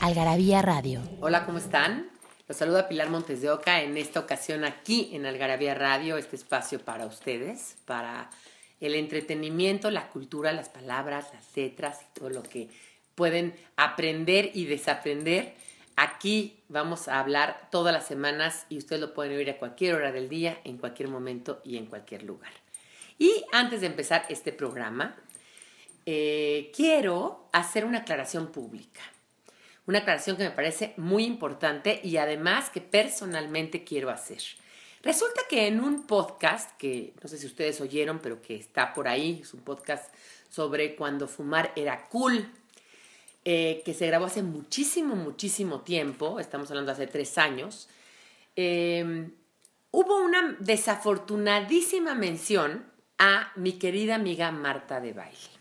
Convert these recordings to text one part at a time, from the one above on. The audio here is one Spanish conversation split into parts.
Algarabía Radio. Hola, ¿cómo están? Los saluda Pilar Montes de Oca en esta ocasión aquí en Algarabía Radio, este espacio para ustedes, para el entretenimiento, la cultura, las palabras, las letras y todo lo que pueden aprender y desaprender. Aquí vamos a hablar todas las semanas y ustedes lo pueden oír a cualquier hora del día, en cualquier momento y en cualquier lugar. Y antes de empezar este programa, eh, quiero hacer una aclaración pública una aclaración que me parece muy importante y además que personalmente quiero hacer. Resulta que en un podcast, que no sé si ustedes oyeron, pero que está por ahí, es un podcast sobre cuando fumar era cool, eh, que se grabó hace muchísimo, muchísimo tiempo, estamos hablando hace tres años, em, hubo una desafortunadísima mención a mi querida amiga Marta de Baile.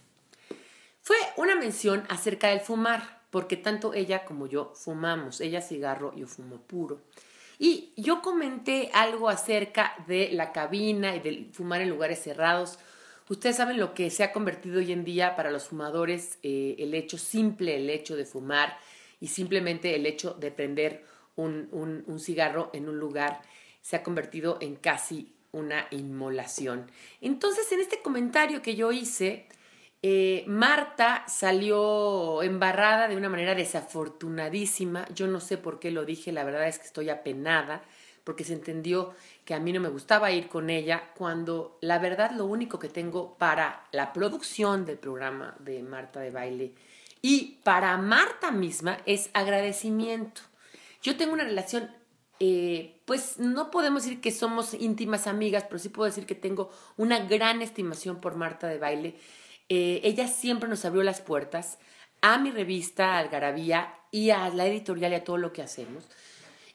Fue una mención acerca del fumar porque tanto ella como yo fumamos, ella cigarro, yo fumo puro. Y yo comenté algo acerca de la cabina y de fumar en lugares cerrados. Ustedes saben lo que se ha convertido hoy en día para los fumadores, eh, el hecho simple, el hecho de fumar y simplemente el hecho de prender un, un cigarro en un lugar se ha convertido en casi una inmolación. Entonces, en este comentario que yo hice, eh, Marta salió embarrada de una manera desafortunadísima. Yo no sé por qué lo dije, la verdad es que estoy apenada porque se entendió que a mí no me gustaba ir con ella cuando la verdad lo único que tengo para la producción del programa de Marta de baile y para Marta misma es agradecimiento. Yo tengo una relación, eh, pues no podemos decir que somos íntimas amigas, pero sí puedo decir que tengo una gran estimación por Marta de baile eh, ella siempre nos abrió las puertas a mi revista Algarabía y a la editorial y a todo lo que hacemos.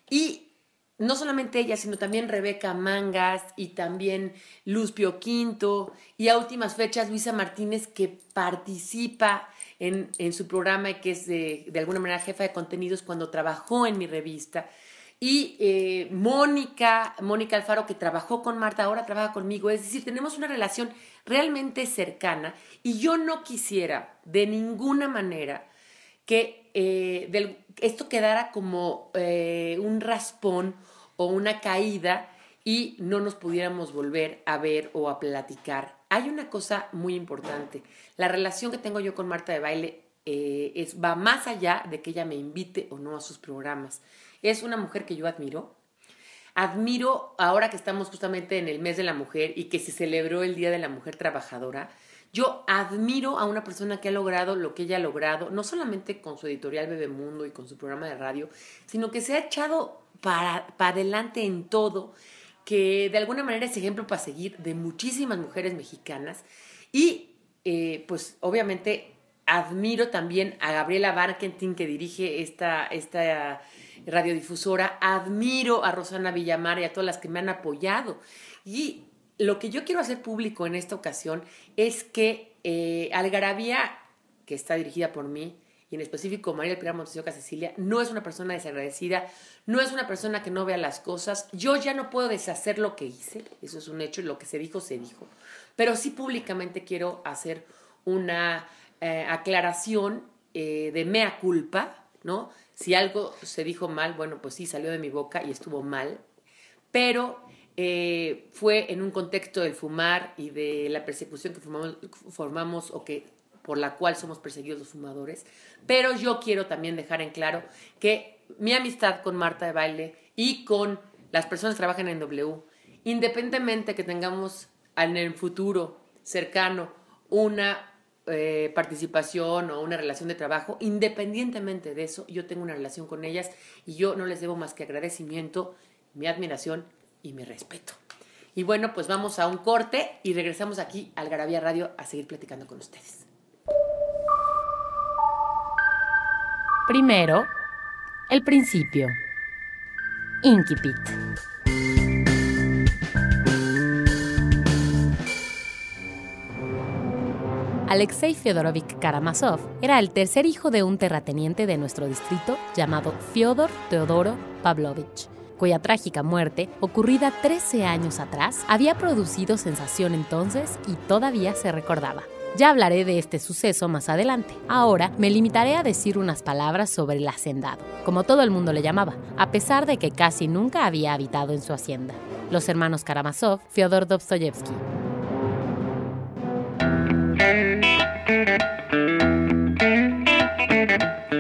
Y no solamente ella, sino también Rebeca Mangas y también Luz Pio Quinto y a últimas fechas Luisa Martínez que participa en, su programa y que es de, de alguna manera jefa de contenidos cuando trabajó en mi revista. Y eh, Mónica, Mónica Alfaro, que trabajó con Marta, ahora trabaja conmigo. Es decir, tenemos una relación realmente cercana y yo no quisiera de ninguna manera que eh, esto quedara como eh, un raspón o una caída y no nos pudiéramos volver a ver o a platicar. Hay una cosa muy importante. La relación que tengo yo con Marta de baile es, va más allá de que ella me invite o no a sus programas es una mujer que yo admiro. Admiro ahora que estamos justamente en el mes de la mujer y que se celebró el Día de la Mujer Trabajadora. Yo admiro a una persona que ha logrado lo que ella ha logrado, no solamente con su editorial Bebemundo y con su programa de radio, sino que se ha echado para, para adelante en todo, que de alguna manera es ejemplo para seguir de muchísimas mujeres mexicanas. Y eh, pues obviamente admiro también a Gabriela Barkentin que dirige esta, esta radiodifusora, admiro a Rosana Villamar y a todas las que me han apoyado. Y lo que yo quiero hacer público en esta ocasión es que eh, Algarabía, que está dirigida por mí, y en específico María Pilar Montesioca Cecilia, no es una persona desagradecida, no es una persona que no vea las cosas. Yo ya no puedo deshacer lo que hice, eso es un hecho, lo que se dijo, se dijo. Pero sí públicamente quiero hacer una eh, aclaración eh, de mea culpa, ¿no? Si algo se dijo mal, bueno, pues sí, salió de mi boca y estuvo mal, pero eh, fue en un contexto del fumar y de la persecución que formamos, formamos o que por la cual somos perseguidos los fumadores. Pero yo quiero también dejar en claro que mi amistad con Marta de Baile y con las personas que trabajan en W, independientemente que tengamos en el futuro cercano una eh, participación o una relación de trabajo, independientemente de eso, yo tengo una relación con ellas y yo no les debo más que agradecimiento, mi admiración y mi respeto. Y bueno, pues vamos a un corte y regresamos aquí al Garabía Radio a seguir platicando con ustedes. Primero, el principio. Incipit. Alexei Fyodorovich Karamazov era el tercer hijo de un terrateniente de nuestro distrito llamado Fyodor Teodoro Pavlovich, cuya trágica muerte, ocurrida 13 años atrás, había producido sensación entonces y todavía se recordaba. Ya hablaré de este suceso más adelante. Ahora me limitaré a decir unas palabras sobre el hacendado, como todo el mundo le llamaba, a pesar de que casi nunca había habitado en su hacienda. Los hermanos Karamazov, Fyodor Dostoyevsky.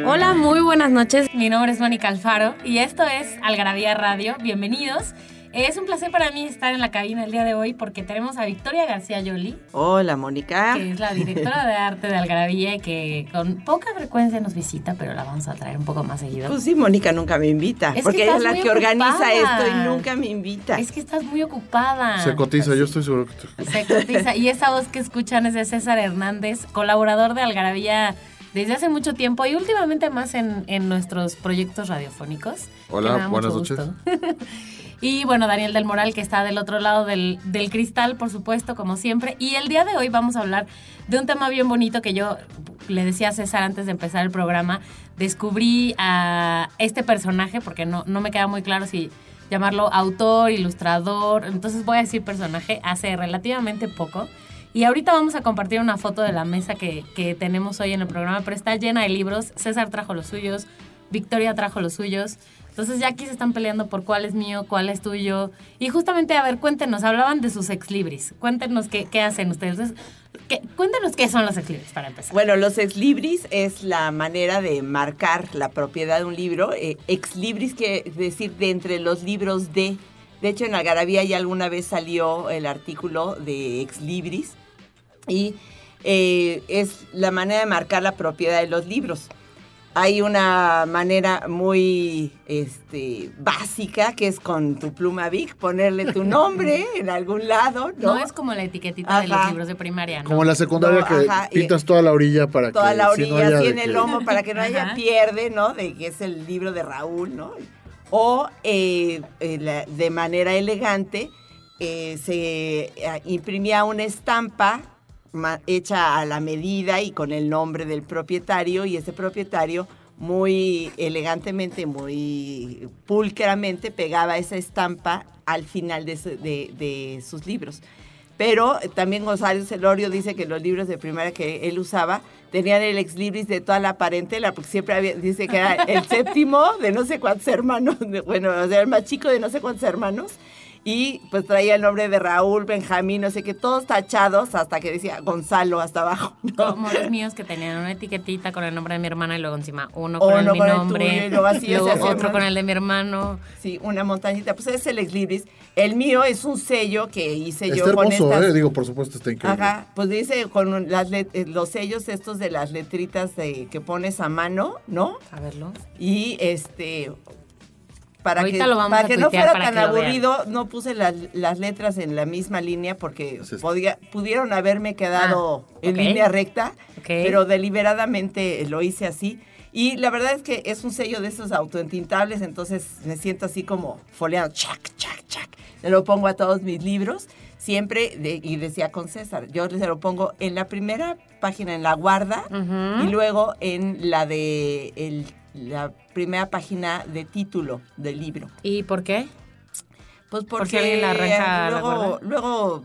Hola, muy buenas noches. Mi nombre es Mónica Alfaro y esto es Algarabía Radio. Bienvenidos. Es un placer para mí estar en la cabina el día de hoy porque tenemos a Victoria García Yoli. Hola, Mónica. Que es la directora de arte de Algarabía y que con poca frecuencia nos visita, pero la vamos a traer un poco más seguido. Pues sí, Mónica nunca me invita. porque ella es la que organiza esto y nunca me invita. Es que estás muy ocupada. Se cotiza, yo estoy seguro que Se cotiza. Y esa voz que escuchan es de César Hernández, colaborador de Algarabía desde hace mucho tiempo y últimamente más en, en nuestros proyectos radiofónicos. Hola, buenas noches. Y bueno, Daniel del Moral, que está del otro lado del, del, cristal, por supuesto, como siempre. Y el día de hoy vamos a hablar de un tema bien bonito que yo le decía a César antes de empezar el programa. Descubrí a este personaje, porque no, no me queda muy claro si llamarlo autor, ilustrador. Entonces voy a decir personaje hace relativamente poco. Y ahorita vamos a compartir una foto de la mesa que, que tenemos hoy en el programa, pero está llena de libros. César trajo los suyos, Victoria trajo los suyos. Entonces ya aquí se están peleando por cuál es mío, cuál es tuyo. Y justamente, a ver, cuéntenos, hablaban de sus ex libris. Cuéntenos qué, qué hacen ustedes. ¿qué, cuéntenos qué son los ex libris para empezar. Bueno, los ex libris es la manera de marcar la propiedad de un libro. Eh, ex libris quiere decir de entre los libros de. De hecho, en Algarabía ya alguna vez salió el artículo de ex libris y eh, es la manera de marcar la propiedad de los libros hay una manera muy este, básica que es con tu pluma Vic ponerle tu nombre en algún lado. No, no es como la etiquetita de los libros de primaria. ¿no? Como la secundaria que pintas toda la orilla para que. Toda la orilla, así en el lomo para que no haya pierde, ¿no? De que es el libro de Raúl, ¿no? O eh, eh, de manera elegante eh, se imprimía una estampa hecha a la medida y con el nombre del propietario y ese propietario muy elegantemente, muy pulcramente pegaba esa estampa al final de, sus libros. Pero también González Celorio dice que los libros de primaria que él usaba tenían el ex libris de toda la parentela, porque siempre había, dice que era el séptimo de no sé cuántos hermanos, bueno, o sea, el más chico de no sé cuántos hermanos, y pues traía el nombre de Raúl, Benjamín, no sé qué, todos tachados hasta que decía Gonzalo hasta abajo. Como los míos que tenían una etiquetita con el nombre de mi hermana y luego encima uno con el, mi nombre, y luego, otro con el de mi hermano. Sí, una montañita, pues es el ex libris. El mío es un sello que hice yo con hermoso, eh, digo, por supuesto está increíble. Ajá, pues dice con las eh, los sellos estos de las letritas de, que pones a mano, ¿no? A verlo. Y este para que, para que no fuera tan aburrido, no puse las, letras en la misma línea porque podía, pudieron haberme quedado ah, en línea recta, pero deliberadamente lo hice así. Y la verdad es que es un sello de esos autoentintables, entonces me siento así como foleado, chac, chac, chac. Le lo pongo a todos mis libros, siempre, y decía con César, yo se lo pongo en la primera página, en la guarda, y luego en la de el la primera página de título del libro. ¿Y por qué? Pues porque, la arranca luego, luego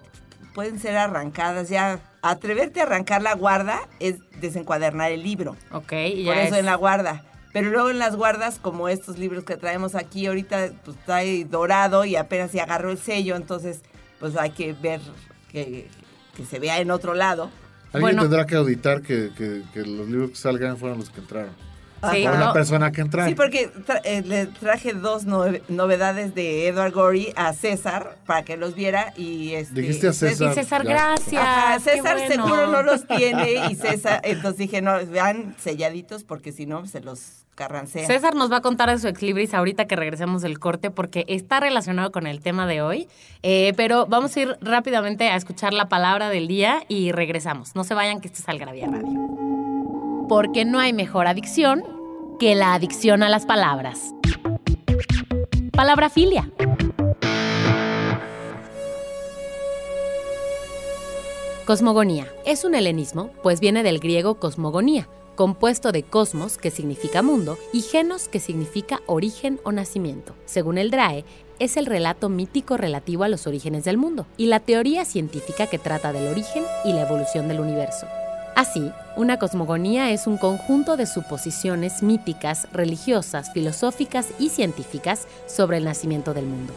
pueden ser arrancadas ya. Atreverte a arrancar la guarda es desencuadernar el libro. Ok, ya Por eso en la guarda. Pero luego en las guardas, como estos libros que traemos aquí, ahorita pues está dorado y apenas se agarró el sello, entonces pues hay que ver que, se vea en otro lado. Alguien tendrá que auditar que, que los libros que salgan fueron los que entraron. Sí, la persona que entra. Sí, porque eh, le traje dos novedades de Edward Gorey a César para que los viera y este, dijiste a César. César, gracias. César seguro no los tiene y César, entonces dije, no, vean selladitos porque si no se los carrancean. César nos va a contar de su ex libris ahorita que regresemos del corte porque está relacionado con el tema de hoy. Eh, pero vamos a ir rápidamente a escuchar la palabra del día y regresamos. No se vayan que esto es Algravia Radio porque no hay mejor adicción que la adicción a las palabras. Palabrafilia. Cosmogonía. Es un helenismo, pues viene del griego cosmogonía, compuesto de cosmos, que significa mundo, y genos, que significa origen o nacimiento. Según el DRAE, es el relato mítico relativo a los orígenes del mundo y la teoría científica que trata del origen y la evolución del universo. Así, una cosmogonía es un conjunto de suposiciones míticas, religiosas, filosóficas y científicas sobre el nacimiento del mundo.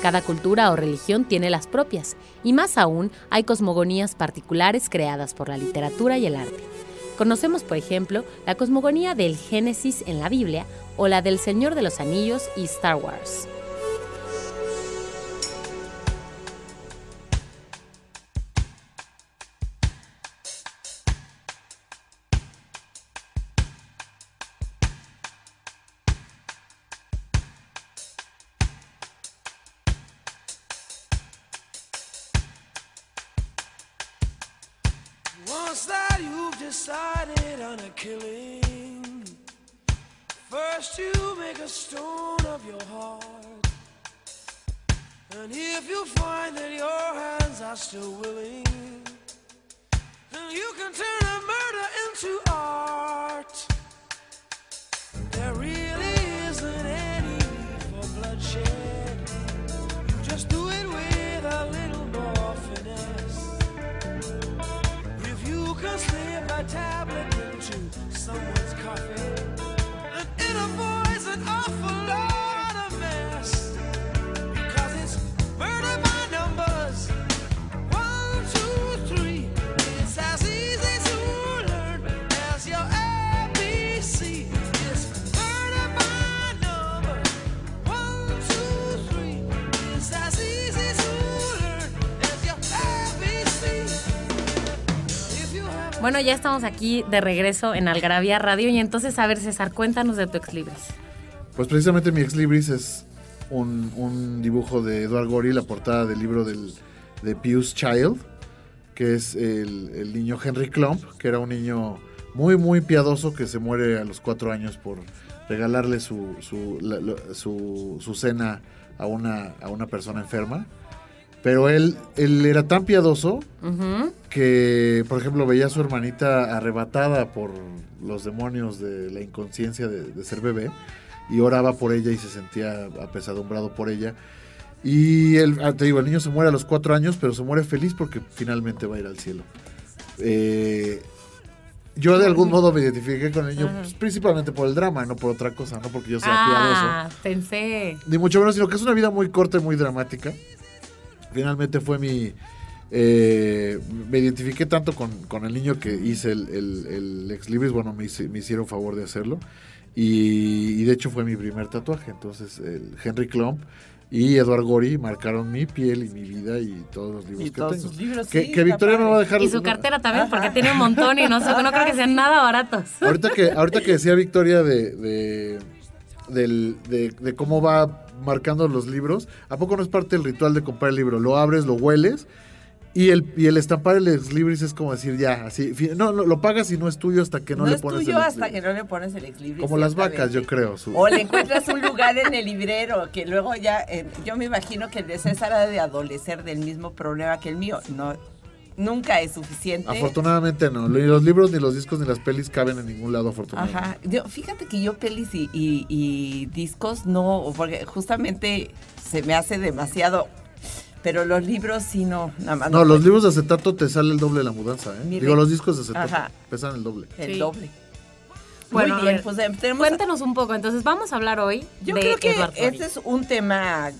Cada cultura o religión tiene las propias, y más aún hay cosmogonías particulares creadas por la literatura y el arte. Conocemos, por ejemplo, la cosmogonía del Génesis en la Biblia o la del Señor de los Anillos y Star Wars. still willing, then you can turn. Bueno, ya estamos aquí de regreso en Algarabía Radio y entonces, a ver, César, cuéntanos de tu ex libris. Pues precisamente mi ex libris es un, dibujo de Edward Gorey, la portada del libro del, de Pius Child, que es el, niño Henry Klump, que era un niño muy, muy piadoso que se muere a los cuatro años por regalarle su, su, su, cena a una, a una persona enferma. Pero él, él era tan piadoso que, por ejemplo, veía a su hermanita arrebatada por los demonios de la inconsciencia de, ser bebé y oraba por ella y se sentía apesadumbrado por ella. Y el, ah, te digo, el niño se muere a los cuatro años, pero se muere feliz porque finalmente va a ir al cielo. Eh, yo de algún modo me identifiqué con el niño, pues, principalmente por el drama, no por otra cosa, no porque yo sea ah, piadoso. pensé. Ni mucho menos, sino que es una vida muy corta y muy dramática finalmente fue mi... Eh, me identifiqué tanto con, el niño que hice el, el, ex libris, bueno, me, me, hicieron favor de hacerlo. Y, de hecho fue mi primer tatuaje. Entonces, el Henry Klump y Edward Gori marcaron mi piel y mi vida y todos los libros que tengo. libros, que, Victoria me va a dejar. Y su cartera también, porque tiene un montón y no, sé, no creo que sean nada baratos. Ahorita que, ahorita que decía Victoria de, de, de cómo va marcando los libros, ¿a poco no es parte del ritual de comprar el libro? Lo abres, lo hueles y el, y el estampar el ex libris es como decir ya, así, no, lo pagas y no es tuyo hasta que no, le pones el tuyo hasta que no le pones el ex libris. Como las vacas, yo creo. O le encuentras un lugar en el librero que luego ya, eh, yo me imagino que el de César ha de adolecer del mismo problema que el mío. No, nunca es suficiente. Afortunadamente no. Ni los libros, ni los discos, ni las pelis caben en ningún lado, afortunadamente. Ajá. fíjate que yo pelis y, discos no, porque justamente se me hace demasiado. Pero los libros sí no, nada más. No, los libros de acetato te sale el doble de la mudanza, ¿eh? Digo, los discos de acetato pesan el doble. El doble. Bueno, Muy bien, pues em, cuéntanos un poco. Entonces, vamos a hablar hoy Yo creo que este es un tema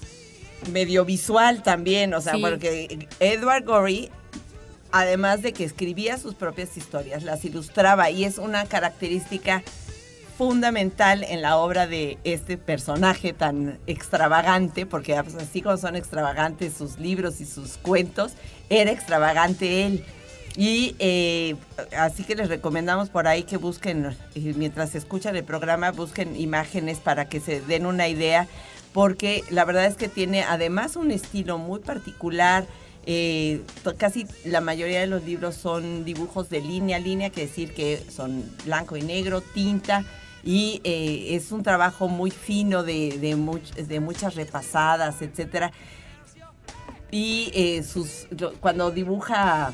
medio visual también, o sea, porque Edward Gorey además de que escribía sus propias historias, las ilustraba y es una característica fundamental en la obra de este personaje tan extravagante, porque pues, así como son extravagantes sus libros y sus cuentos, era extravagante él. Y eh, así que les recomendamos por ahí que busquen, mientras escuchan el programa, busquen imágenes para que se den una idea, porque la verdad es que tiene además un estilo muy particular, eh, casi la mayoría de los libros son dibujos de línea a línea, que decir que son blanco y negro, tinta. y eh, es un trabajo muy fino de, de, muchas repasadas, etcétera. Y eh, sus, cuando dibuja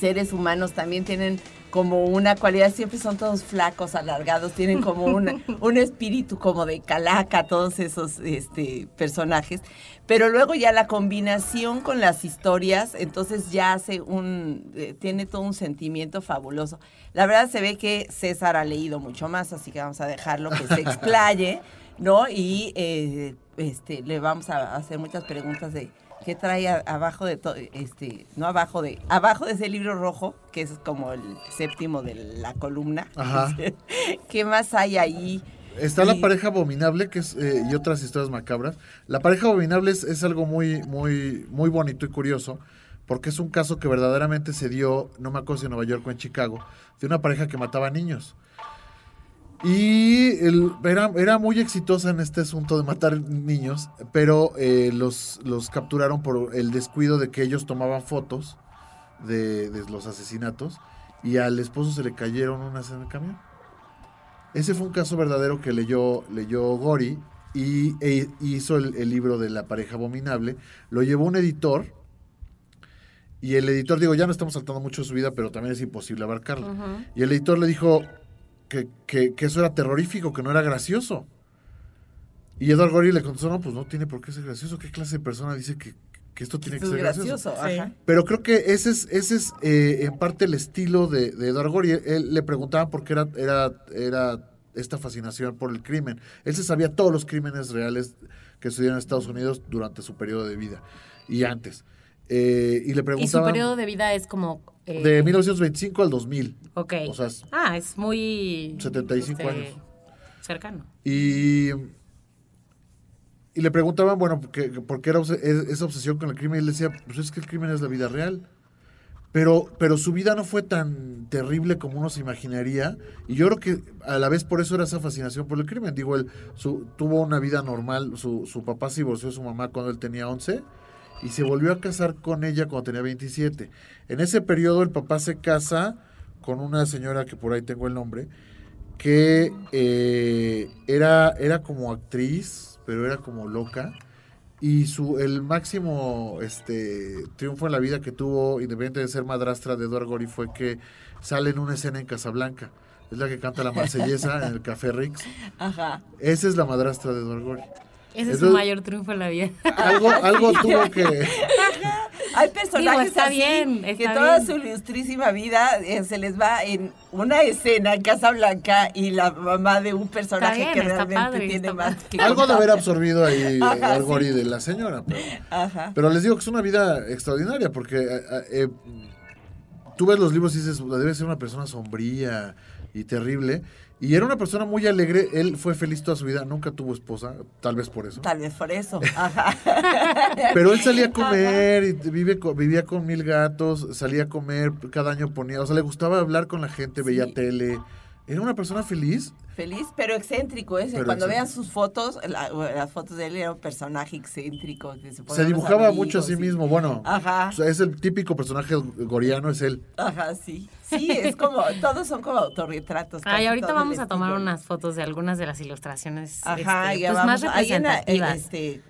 seres humanos también tienen como una cualidad, siempre son todos flacos, alargados, tienen como un, un espíritu como de calaca, todos esos este, personajes. Pero luego ya la combinación con las historias, entonces ya hace un, eh, tiene todo un sentimiento fabuloso. La verdad se ve que César ha leído mucho más, así que vamos a dejarlo que se explaye, ¿no? Y eh, este, le vamos a hacer muchas preguntas de que trae abajo de todo, este, no abajo de, abajo de ese libro rojo, que es como el séptimo de la columna. Ajá. ¿Qué más hay ahí? Está la pareja abominable, que es, eh, y otras historias macabras. La pareja abominable es, algo muy, muy, muy bonito y curioso, porque es un caso que verdaderamente se dio, no me acuerdo si en Nueva York o en Chicago, de una pareja que mataba niños. Y era, muy exitosa en este asunto de matar niños, pero eh, los, los capturaron por el descuido de que ellos tomaban fotos de, los asesinatos y al esposo se le cayeron unas en el camión. Ese fue un caso verdadero que leyó, leyó Gori y e hizo el, libro de la pareja abominable. Lo llevó un editor y el editor, digo, ya no estamos saltando mucho de su vida, pero también es imposible abarcarlo. Y el editor le dijo, que, eso era terrorífico, que no era gracioso. Y Edward Gorey le contestó, no, pues no tiene por qué ser gracioso. ¿Qué clase de persona dice que, esto tiene que ser gracioso? Pero creo que ese es, ese es eh, en parte el estilo de, de Edward Gorey. Él, le preguntaba por qué era, era, era esta fascinación por el crimen. Él se sabía todos los crímenes reales que sucedieron en Estados Unidos durante su periodo de vida y antes. Eh, y le preguntaba... ¿Y su periodo de vida es como eh, de 1925 al 2000. Ok. ah, es muy... 75 este, años. Cercano. Y, y le preguntaban, bueno, ¿por qué, era esa obsesión con el crimen? Y él decía, pues es que el crimen es la vida real. Pero, pero su vida no fue tan terrible como uno se imaginaría. Y yo creo que a la vez por eso era esa fascinación por el crimen. Digo, él su, tuvo una vida normal. Su, su papá se divorció de su mamá cuando él tenía 11 y se volvió a casar con ella cuando tenía 27. En ese periodo el papá se casa con una señora que por ahí tengo el nombre, que eh, era, era como actriz, pero era como loca. Y su, el máximo este, triunfo en la vida que tuvo, independiente de ser madrastra de Eduardo Gori, fue que sale en una escena en Casablanca. Es la que canta la marsellesa en el Café Rix. Ajá. Esa es la madrastra de Eduardo Gori. Ese es su mayor triunfo en la vida. Algo, algo tuvo que... Hay personajes está bien, que toda su ilustrísima vida eh, se les va en una escena en Casa Blanca y la mamá de un personaje que realmente tiene más que Algo de haber absorbido ahí algo de la señora. Pero, pero, les digo que es una vida extraordinaria porque eh, eh, tú ves los libros y dices, debe ser una persona sombría y terrible. Y era una persona muy alegre, él fue feliz toda su vida, nunca tuvo esposa, tal vez por eso. Tal vez por eso. Pero él salía a comer y vive, vivía con mil gatos, salía a comer, cada año ponía, o sea, le gustaba hablar con la gente, veía tele. Era una persona feliz Feliz, pero excéntrico. ¿eh? Cuando vean sus fotos, las fotos de él era un personaje excéntrico. se, dibujaba mucho a sí mismo. Bueno, es el típico personaje goriano, es él. Ajá, sí. Sí, es como, todos son como autorretratos. Ay, ahorita vamos a tomar unas fotos de algunas de las ilustraciones Ajá, este, pues, más representativas. Este,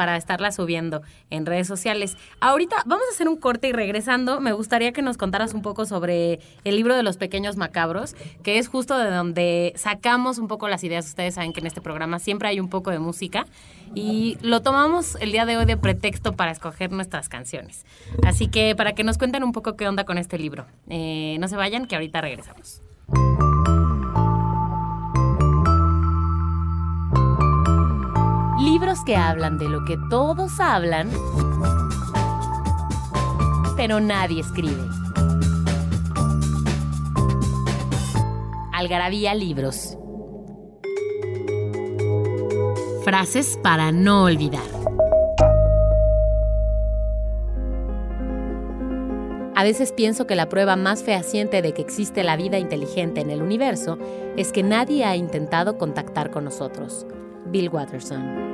para estarla subiendo en redes sociales. Ahorita vamos a hacer un corte y regresando, me gustaría que nos contaras un poco sobre el libro de los pequeños macabros, que es justo de donde sacamos un poco las ideas. Ustedes saben que en este programa siempre hay un poco de música y lo tomamos el día de hoy de pretexto para escoger nuestras canciones. Así que para que nos cuenten un poco qué onda con este libro. Eh, no se vayan, que ahorita regresamos. Libros que hablan de lo que todos hablan, pero nadie escribe. Algarabía Libros. Frases para no olvidar. A veces pienso que la prueba más fehaciente de que existe la vida inteligente en el universo es que nadie ha intentado contactar con nosotros. Bill Watterson.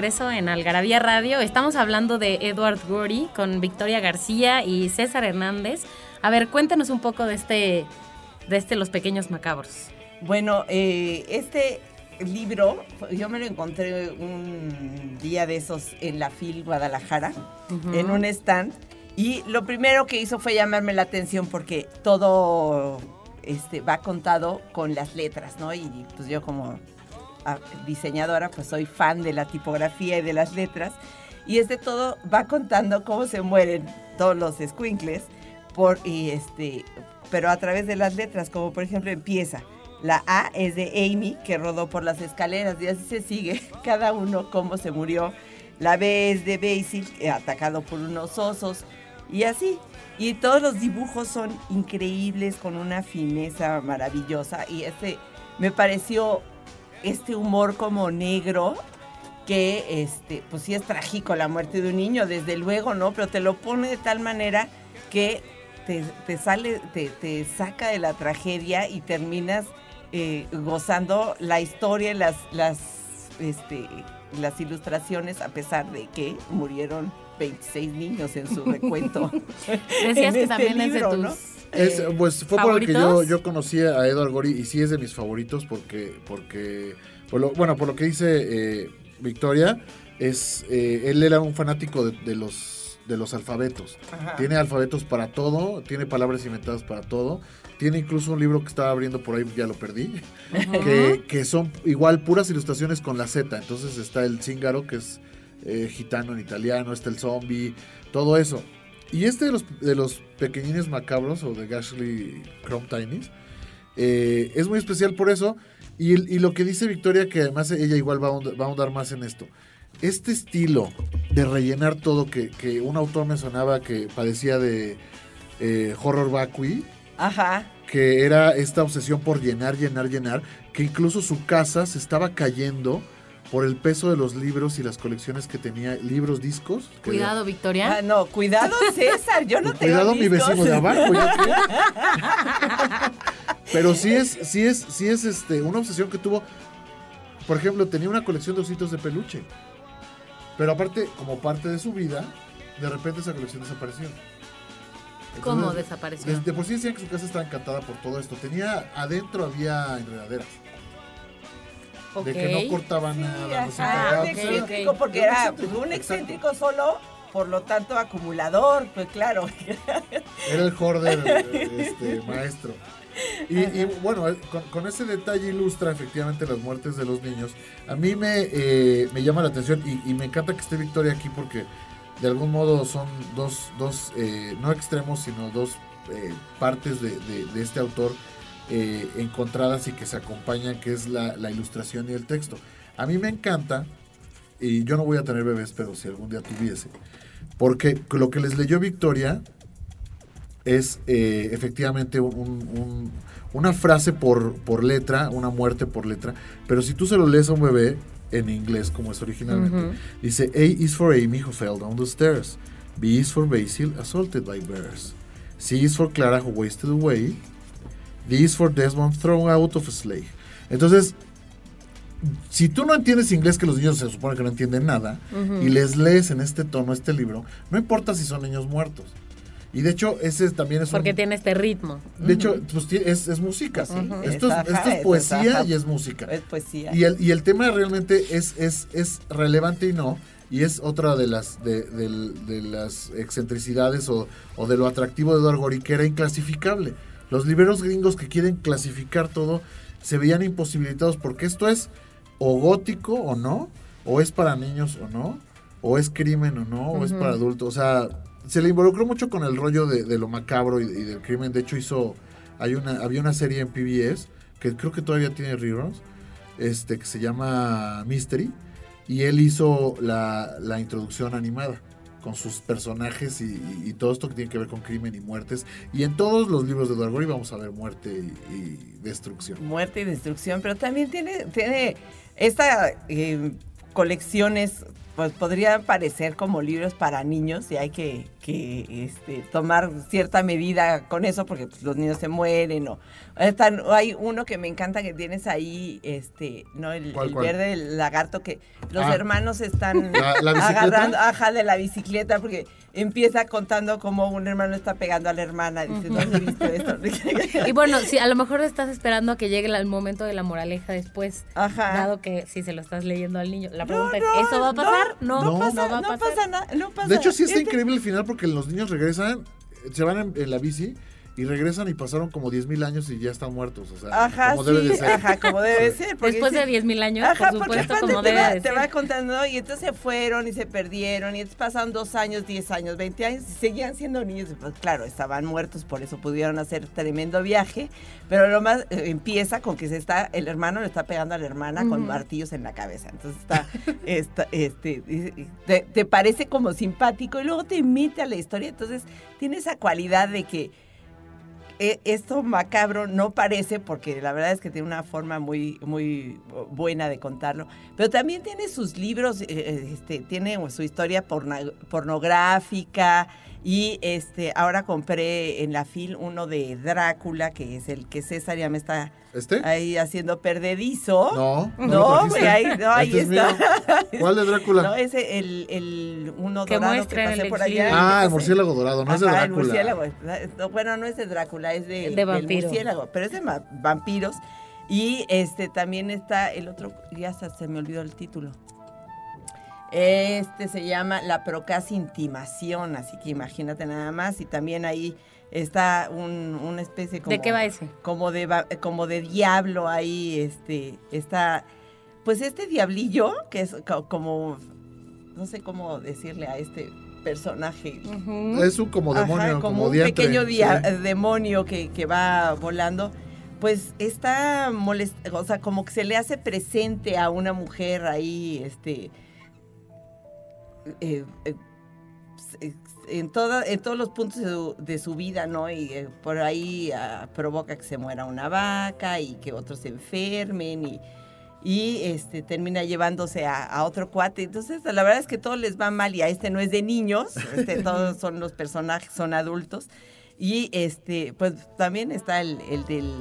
Regreso en Algarabía Radio. Estamos hablando de Edward Gorey con Victoria García y César Hernández. A ver, cuéntanos un poco de este, de este Los Pequeños Macabros. Bueno, eh, este libro, yo me lo encontré un día de esos en la FIL Guadalajara, en un stand, y lo primero que hizo fue llamarme la atención porque todo este, va contado con las letras, ¿no? Y pues yo como diseñadora, pues soy fan de la tipografía y de las letras, y este todo va contando cómo se mueren todos los squinkles, por, y este, pero a través de las letras, como por ejemplo empieza la A es de Amy, que rodó por las escaleras, y así se sigue, cada uno cómo se murió. La B es de Basil, atacado por unos osos, y así. Y todos los dibujos son increíbles, con una fineza maravillosa. Y este me pareció este humor como negro, que este, pues sí es trágico la muerte de un niño, desde luego, ¿no? Pero te lo pone de tal manera que te, sale, te, te, saca de la tragedia y terminas eh, gozando la historia, las, las, este, las ilustraciones, a pesar de que murieron 26 niños en su recuento. Decías que este también es de tus... Eh, pues fue por el que yo, yo conocí a Edward Gori y sí es de mis favoritos porque, porque bueno, por lo que dice eh, Victoria, es él era un fanático de, los de los alfabetos. Tiene alfabetos para todo, tiene palabras inventadas para todo. Tiene incluso un libro que estaba abriendo por ahí, ya lo perdí, que, son igual puras ilustraciones con la Z. Entonces está el cíngaro, que es eh, gitano en italiano, está el zombie, todo eso. Y este de los, de los pequeñines macabros, o de Gashley Chrome Tinies, eh, es muy especial por eso. Y, lo que dice Victoria, que además ella igual va a, va a ahondar más en esto. Este estilo de rellenar todo, que, que un autor me sonaba que padecía de eh, horror vacui, Ajá. Que era esta obsesión por llenar, llenar, llenar, que incluso su casa se estaba cayendo por el peso de los libros y las colecciones que tenía, libros, discos. Cuidado, Victoria. Ah, no, cuidado, César, yo no tengo Cuidado, mi vecino de abajo. Pero sí es, sí es, sí es este, una obsesión que tuvo. Por ejemplo, tenía una colección de ositos de peluche. Pero aparte, como parte de su vida, de repente esa colección desapareció. ¿Cómo desapareció? De, por sí decían que su casa estaba encantada por todo esto. Tenía, adentro había enredaderas. De que no cortaban nada. Ah, excéntrico, porque era un excéntrico solo, por lo tanto acumulador, pues claro. Era el hoarder este, maestro. Y, bueno, eh, con, ese detalle ilustra efectivamente las muertes de los niños. A mí me, eh, me llama la atención y, y, me encanta que esté Victoria aquí porque de algún modo son dos, dos eh, no extremos, sino dos eh, partes de, este autor eh, encontradas y que se acompañan, que es la, ilustración y el texto. A mí me encanta, y yo no voy a tener bebés, pero si algún día tuviese, porque lo que les leyó Victoria es efectivamente una frase por, por letra, una muerte por letra, pero si tú se lo lees a un bebé, en inglés como es originalmente. Dice, A is for Amy who fell down the stairs. B is for Basil assaulted by bears. C is for Clara who wasted away. D is for Desmond thrown out of a sleigh. Entonces, si tú no entiendes inglés, que los niños se supone que no entienden nada, y les lees en este tono este libro, no importa si son niños muertos. Y de hecho, ese también es Porque tiene este ritmo. De hecho, pues, es, música. esto, es, poesía y es música. Es poesía. Y el, y el tema realmente es, es, es relevante y no. Y es otra de las, de, las excentricidades o, de lo atractivo de Edward Gorey, que era inclasificable. Los libreros gringos que quieren clasificar todo se veían imposibilitados porque esto es o gótico o no, o es para niños o no, o es crimen o no, o es para adultos. O sea, se le involucró mucho con el rollo de, lo macabro y, del crimen. De hecho, hizo. Hay una, había una serie en PBS que creo que todavía tiene reruns, este, que se llama Mystery. Y él hizo la, introducción animada con sus personajes y, todo esto que tiene que ver con crimen y muertes. Y en todos los libros de Edward vamos a ver muerte y, destrucción. Muerte y destrucción, pero también tiene, tiene esta eh, colecciones, pues podrían parecer como libros para niños y hay que que este, tomar cierta medida con eso porque pues, los niños se mueren o están, hay uno que me encanta que tienes ahí este no el, ¿Cuál, el cuál? verde el lagarto que los Ah. hermanos están ¿La- la bicicleta? agarrando ajá de la bicicleta porque empieza contando cómo un hermano está pegando a la hermana dice ¿dónde viste esto? Y bueno, si a lo mejor estás esperando a que llegue el momento de la moraleja después, Ajá. dado que si se lo estás leyendo al niño. La No, pregunta no, es, ¿eso va a pasar? No, no, no, pasa, va a no pasar. pasa nada, no pasa De hecho, sí está Este- increíble el final porque los niños regresan, se van en, en la bici y regresan y pasaron como 10.000 años y ya están muertos. O sea, Ajá, como debe sí, de ser. ajá, como debe ser. porque Después de sí- 10.000 años, Ajá, por supuesto, como te debe va, de te ser. va contando, ¿no? y entonces se fueron y se perdieron, y entonces pasaron dos años, diez años, 20 años, y seguían siendo niños, y pues claro, estaban muertos, por eso pudieron hacer tremendo viaje, pero lo más, eh, empieza con que se está, el hermano le está pegando a la hermana con martillos en la cabeza, entonces está, está, este, te, te parece como simpático, y luego te mete a la historia, entonces tiene esa cualidad de que esto macabro no parece porque la verdad es que tiene una forma muy muy buena de contarlo, pero también tiene sus libros, eh, eh, este, tiene su historia pornográfica y este ahora compré en la FIL uno de Drácula que es el que César ya me está ¿Este? ahí haciendo perdedizo. No, no, No, ahí, no, ahí Este es está. ¿Cuál de Drácula? No, ese el, el uno Que dorado que pasé el por allá. ah, el murciélago dorado, no es de Ajá, el Drácula. murciélago. No, Bueno, no es de Drácula, es de, El de del murciélago, pero es de vampiros. Y este también está el otro, ya hasta se me olvidó el título. Este se llama La Procas Intimación, así que imagínate nada más. Y también ahí está un- una especie como... ¿De qué va ese? Como de, va- como de diablo ahí, este, está... Pues este diablillo, que es co- como... No sé cómo decirle a este personaje. Es un como Ajá, demonio, como, un diantre, pequeño dia- sí. demonio que, que va volando, pues está molest o sea, como que se le hace presente a una mujer ahí, este, eh, eh, en, toda, en todos los puntos de su, de su vida, ¿no? Y eh, por ahí ah, provoca que se muera una vaca y que otros se enfermen y, y este, termina llevándose a, a otro cuate. Entonces, la verdad es que todo les va mal y a este no es de niños, este, todos son los personajes, son adultos. Y este, pues también está el, el del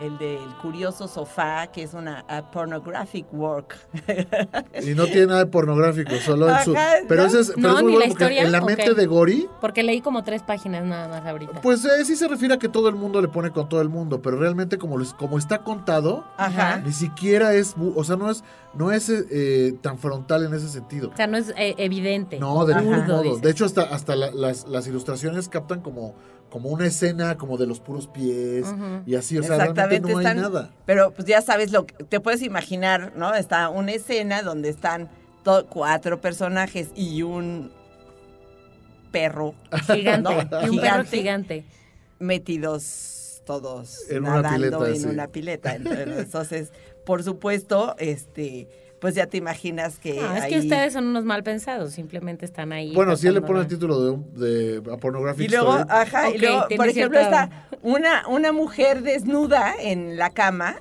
el del curioso sofá, que es una a pornographic work. Y no tiene nada de pornográfico, solo en su... Pero ¿no? ese es, pero No, es muy ni la bueno historia, en la ¿o mente de Gori, Porque leí como tres páginas nada más ahorita. pues eh, sí se refiere a que todo el mundo le pone con todo el mundo, pero realmente como, como está contado, Ajá. ni siquiera es, o sea, no es, no es eh, tan frontal en ese sentido. O sea, no es eh, evidente. No, de ningún modo. De hecho, hasta, hasta la- las, las ilustraciones captan como, como una escena como de los puros pies y así, o sea, realmente no hay están- nada. Pero pues ya sabes lo que te puedes imaginar, ¿no? Está una escena donde están cuatro personajes y un perro Gigante. ¿no? Y un perro Gigante. gigante. metidos todos En una nadando pileta, en sí. una pileta. Entonces, por supuesto, este, pues ya te imaginas que No, es que ahí- ustedes son unos mal pensados, simplemente están ahí. Bueno, si él le pone el título de, un- de a Pornographic Y luego, Story, ajá, y luego, por ejemplo, está una, una mujer desnuda en la cama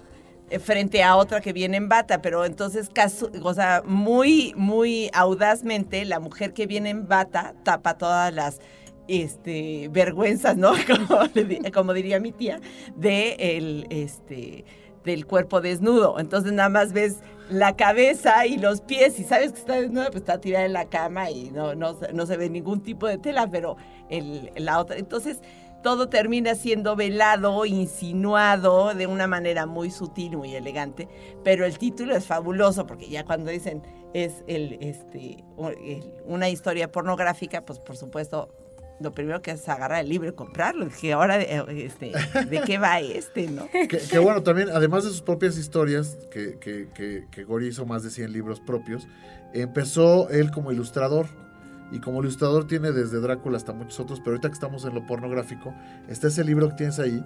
eh, frente a otra que viene en bata, pero entonces, casu- o sea, muy, muy audazmente, la mujer que viene en bata tapa todas las este, vergüenzas, ¿no? Como, le di- como diría mi tía, de el, este, del cuerpo desnudo. Entonces nada más ves la cabeza y los pies y sabes que está desnuda, pues está tirada en la cama y no, no, no se ve ningún tipo de tela, pero el, la otra. Entonces todo termina siendo velado, insinuado de una manera muy sutil, muy elegante, pero el título es fabuloso porque ya cuando dicen es el, este, una historia pornográfica, pues por supuesto lo primero que es agarrar el libro y comprarlo. Dije, ahora, eh, este, ¿de qué va este, no? que, que bueno, también, además de sus propias historias, que, que, que, que Gori hizo más de 100 libros propios, empezó él como ilustrador. Y como ilustrador tiene desde Drácula hasta muchos otros, pero ahorita que estamos en lo pornográfico, está ese libro que tienes ahí,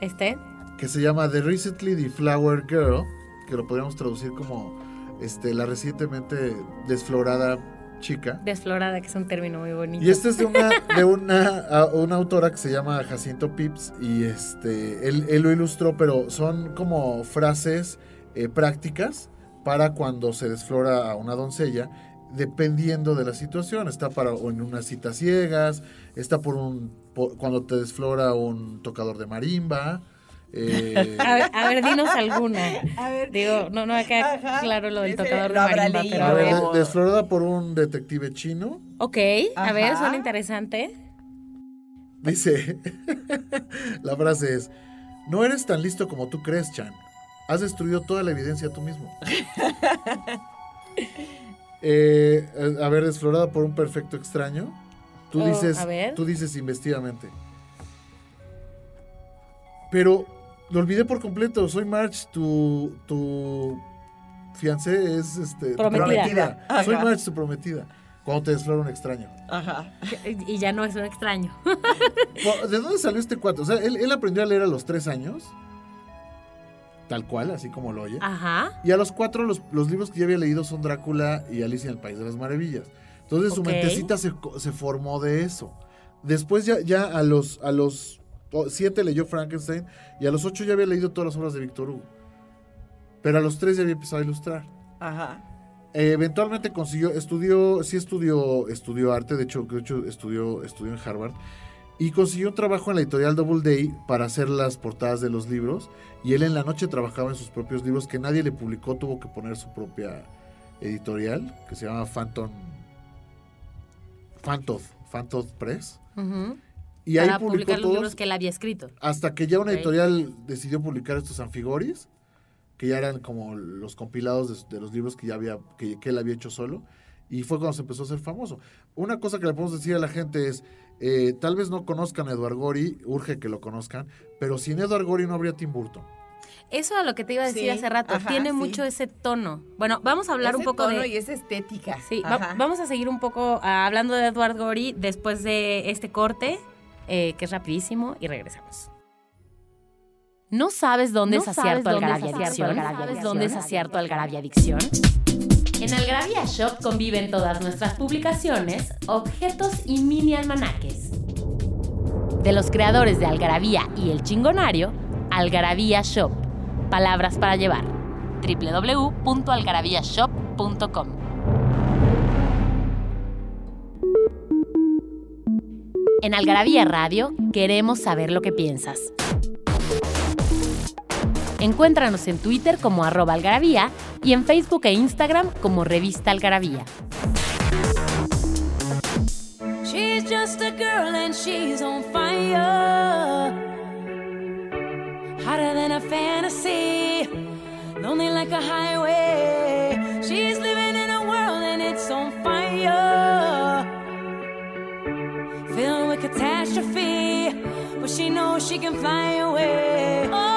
¿Este? que se llama The Recently Deflowered Girl, que lo podríamos traducir como este, la recientemente desflorada chica. Desflorada, que es un término muy bonito. Y este es de una, de una, autora que se llama Jacinto Pips y este, él, él lo ilustró, pero son como frases eh, prácticas para cuando se desflora a una doncella. dependiendo de la situación. Está para o en unas citas ciegas, está por un por- cuando te desflora un tocador de marimba. Eh, A ver, a ver, dinos alguna. A ver. Digo, no, no me queda Ajá. claro lo del Ese tocador de marimba, pero a ver, ver. de- desflorada por un detective chino. Ok, a ver, suena interesante. Dice, la frase es, no eres tan listo como tú crees, Chan. Has destruido toda la evidencia tú mismo. Eh, a ver, desflorada por un perfecto extraño. Tú Oh, dices, a ver. tú dices investigadamente. Pero lo olvidé por completo. Soy March, tu, tu fiancé es este, tu Prometida. Prometida. Soy. March, tu prometida. Cuando te desflora un extraño. Ajá. Y ya no es un extraño. ¿De dónde salió este cuate? O sea, él, él aprendió a leer a los tres años. Tal cual, así como lo oye. Ajá. Y a los cuatro, los, los libros que ya había leído son Drácula y Alicia en el País de las Maravillas. Entonces su mentecita se, se formó de eso. Después ya, ya a los, a los siete leyó Frankenstein y a los ocho ya había leído todas las obras de Víctor Hugo. Pero a los tres ya había empezado a ilustrar. Ajá. Eh, eventualmente consiguió, estudió, sí estudió, estudió arte, de hecho, de hecho estudió, estudió en Harvard, y consiguió un trabajo en la editorial Double Day para hacer las portadas de los libros, y él en la noche trabajaba en sus propios libros que nadie le publicó, tuvo que poner su propia editorial, que se llama Phantom, Phantom, Phantom Press, Ujú. Y ahí Para publicó publicar los todos, libros que él había escrito. hasta que ya una Ok. editorial decidió publicar estos anfigoris, que ya eran como los compilados de, de los libros que ya había, que, que él había hecho solo, y fue cuando se empezó a hacer famoso. Una cosa que le podemos decir a la gente es, eh, tal vez no conozcan a Edward Gorey, urge que lo conozcan, pero sin Edward Gorey no habría Tim Burton. Eso a lo que te iba a decir Sí, hace rato, ajá, tiene sí. mucho ese tono. Bueno, vamos a hablar Ese un poco tono de... y esa estética. Sí, va- vamos a seguir un poco ah, hablando de Edward Gorey después de este corte, eh, que es rapidísimo, y regresamos. ¿No sabes dónde ¿No es acierto Algarabia Adicción? ¿Sabes dónde es acierto Algarabia Adicción? En Algarabia Shop conviven todas nuestras publicaciones, objetos y mini almanaques. De los creadores de Algarabía y El Chingonario, Algarabía Shop. Palabras para llevar. www.algarabíashop.com En Algarabía Radio queremos saber lo que piensas. Encuéntranos en Twitter como arroba algarabía y en Facebook e Instagram como revista algarabía. She's just a girl and she's on fire. Hotter than a fantasy, lonely like a highway. She's living in a world and it's on fire. Catastrophe, but she knows she can fly away. Oh,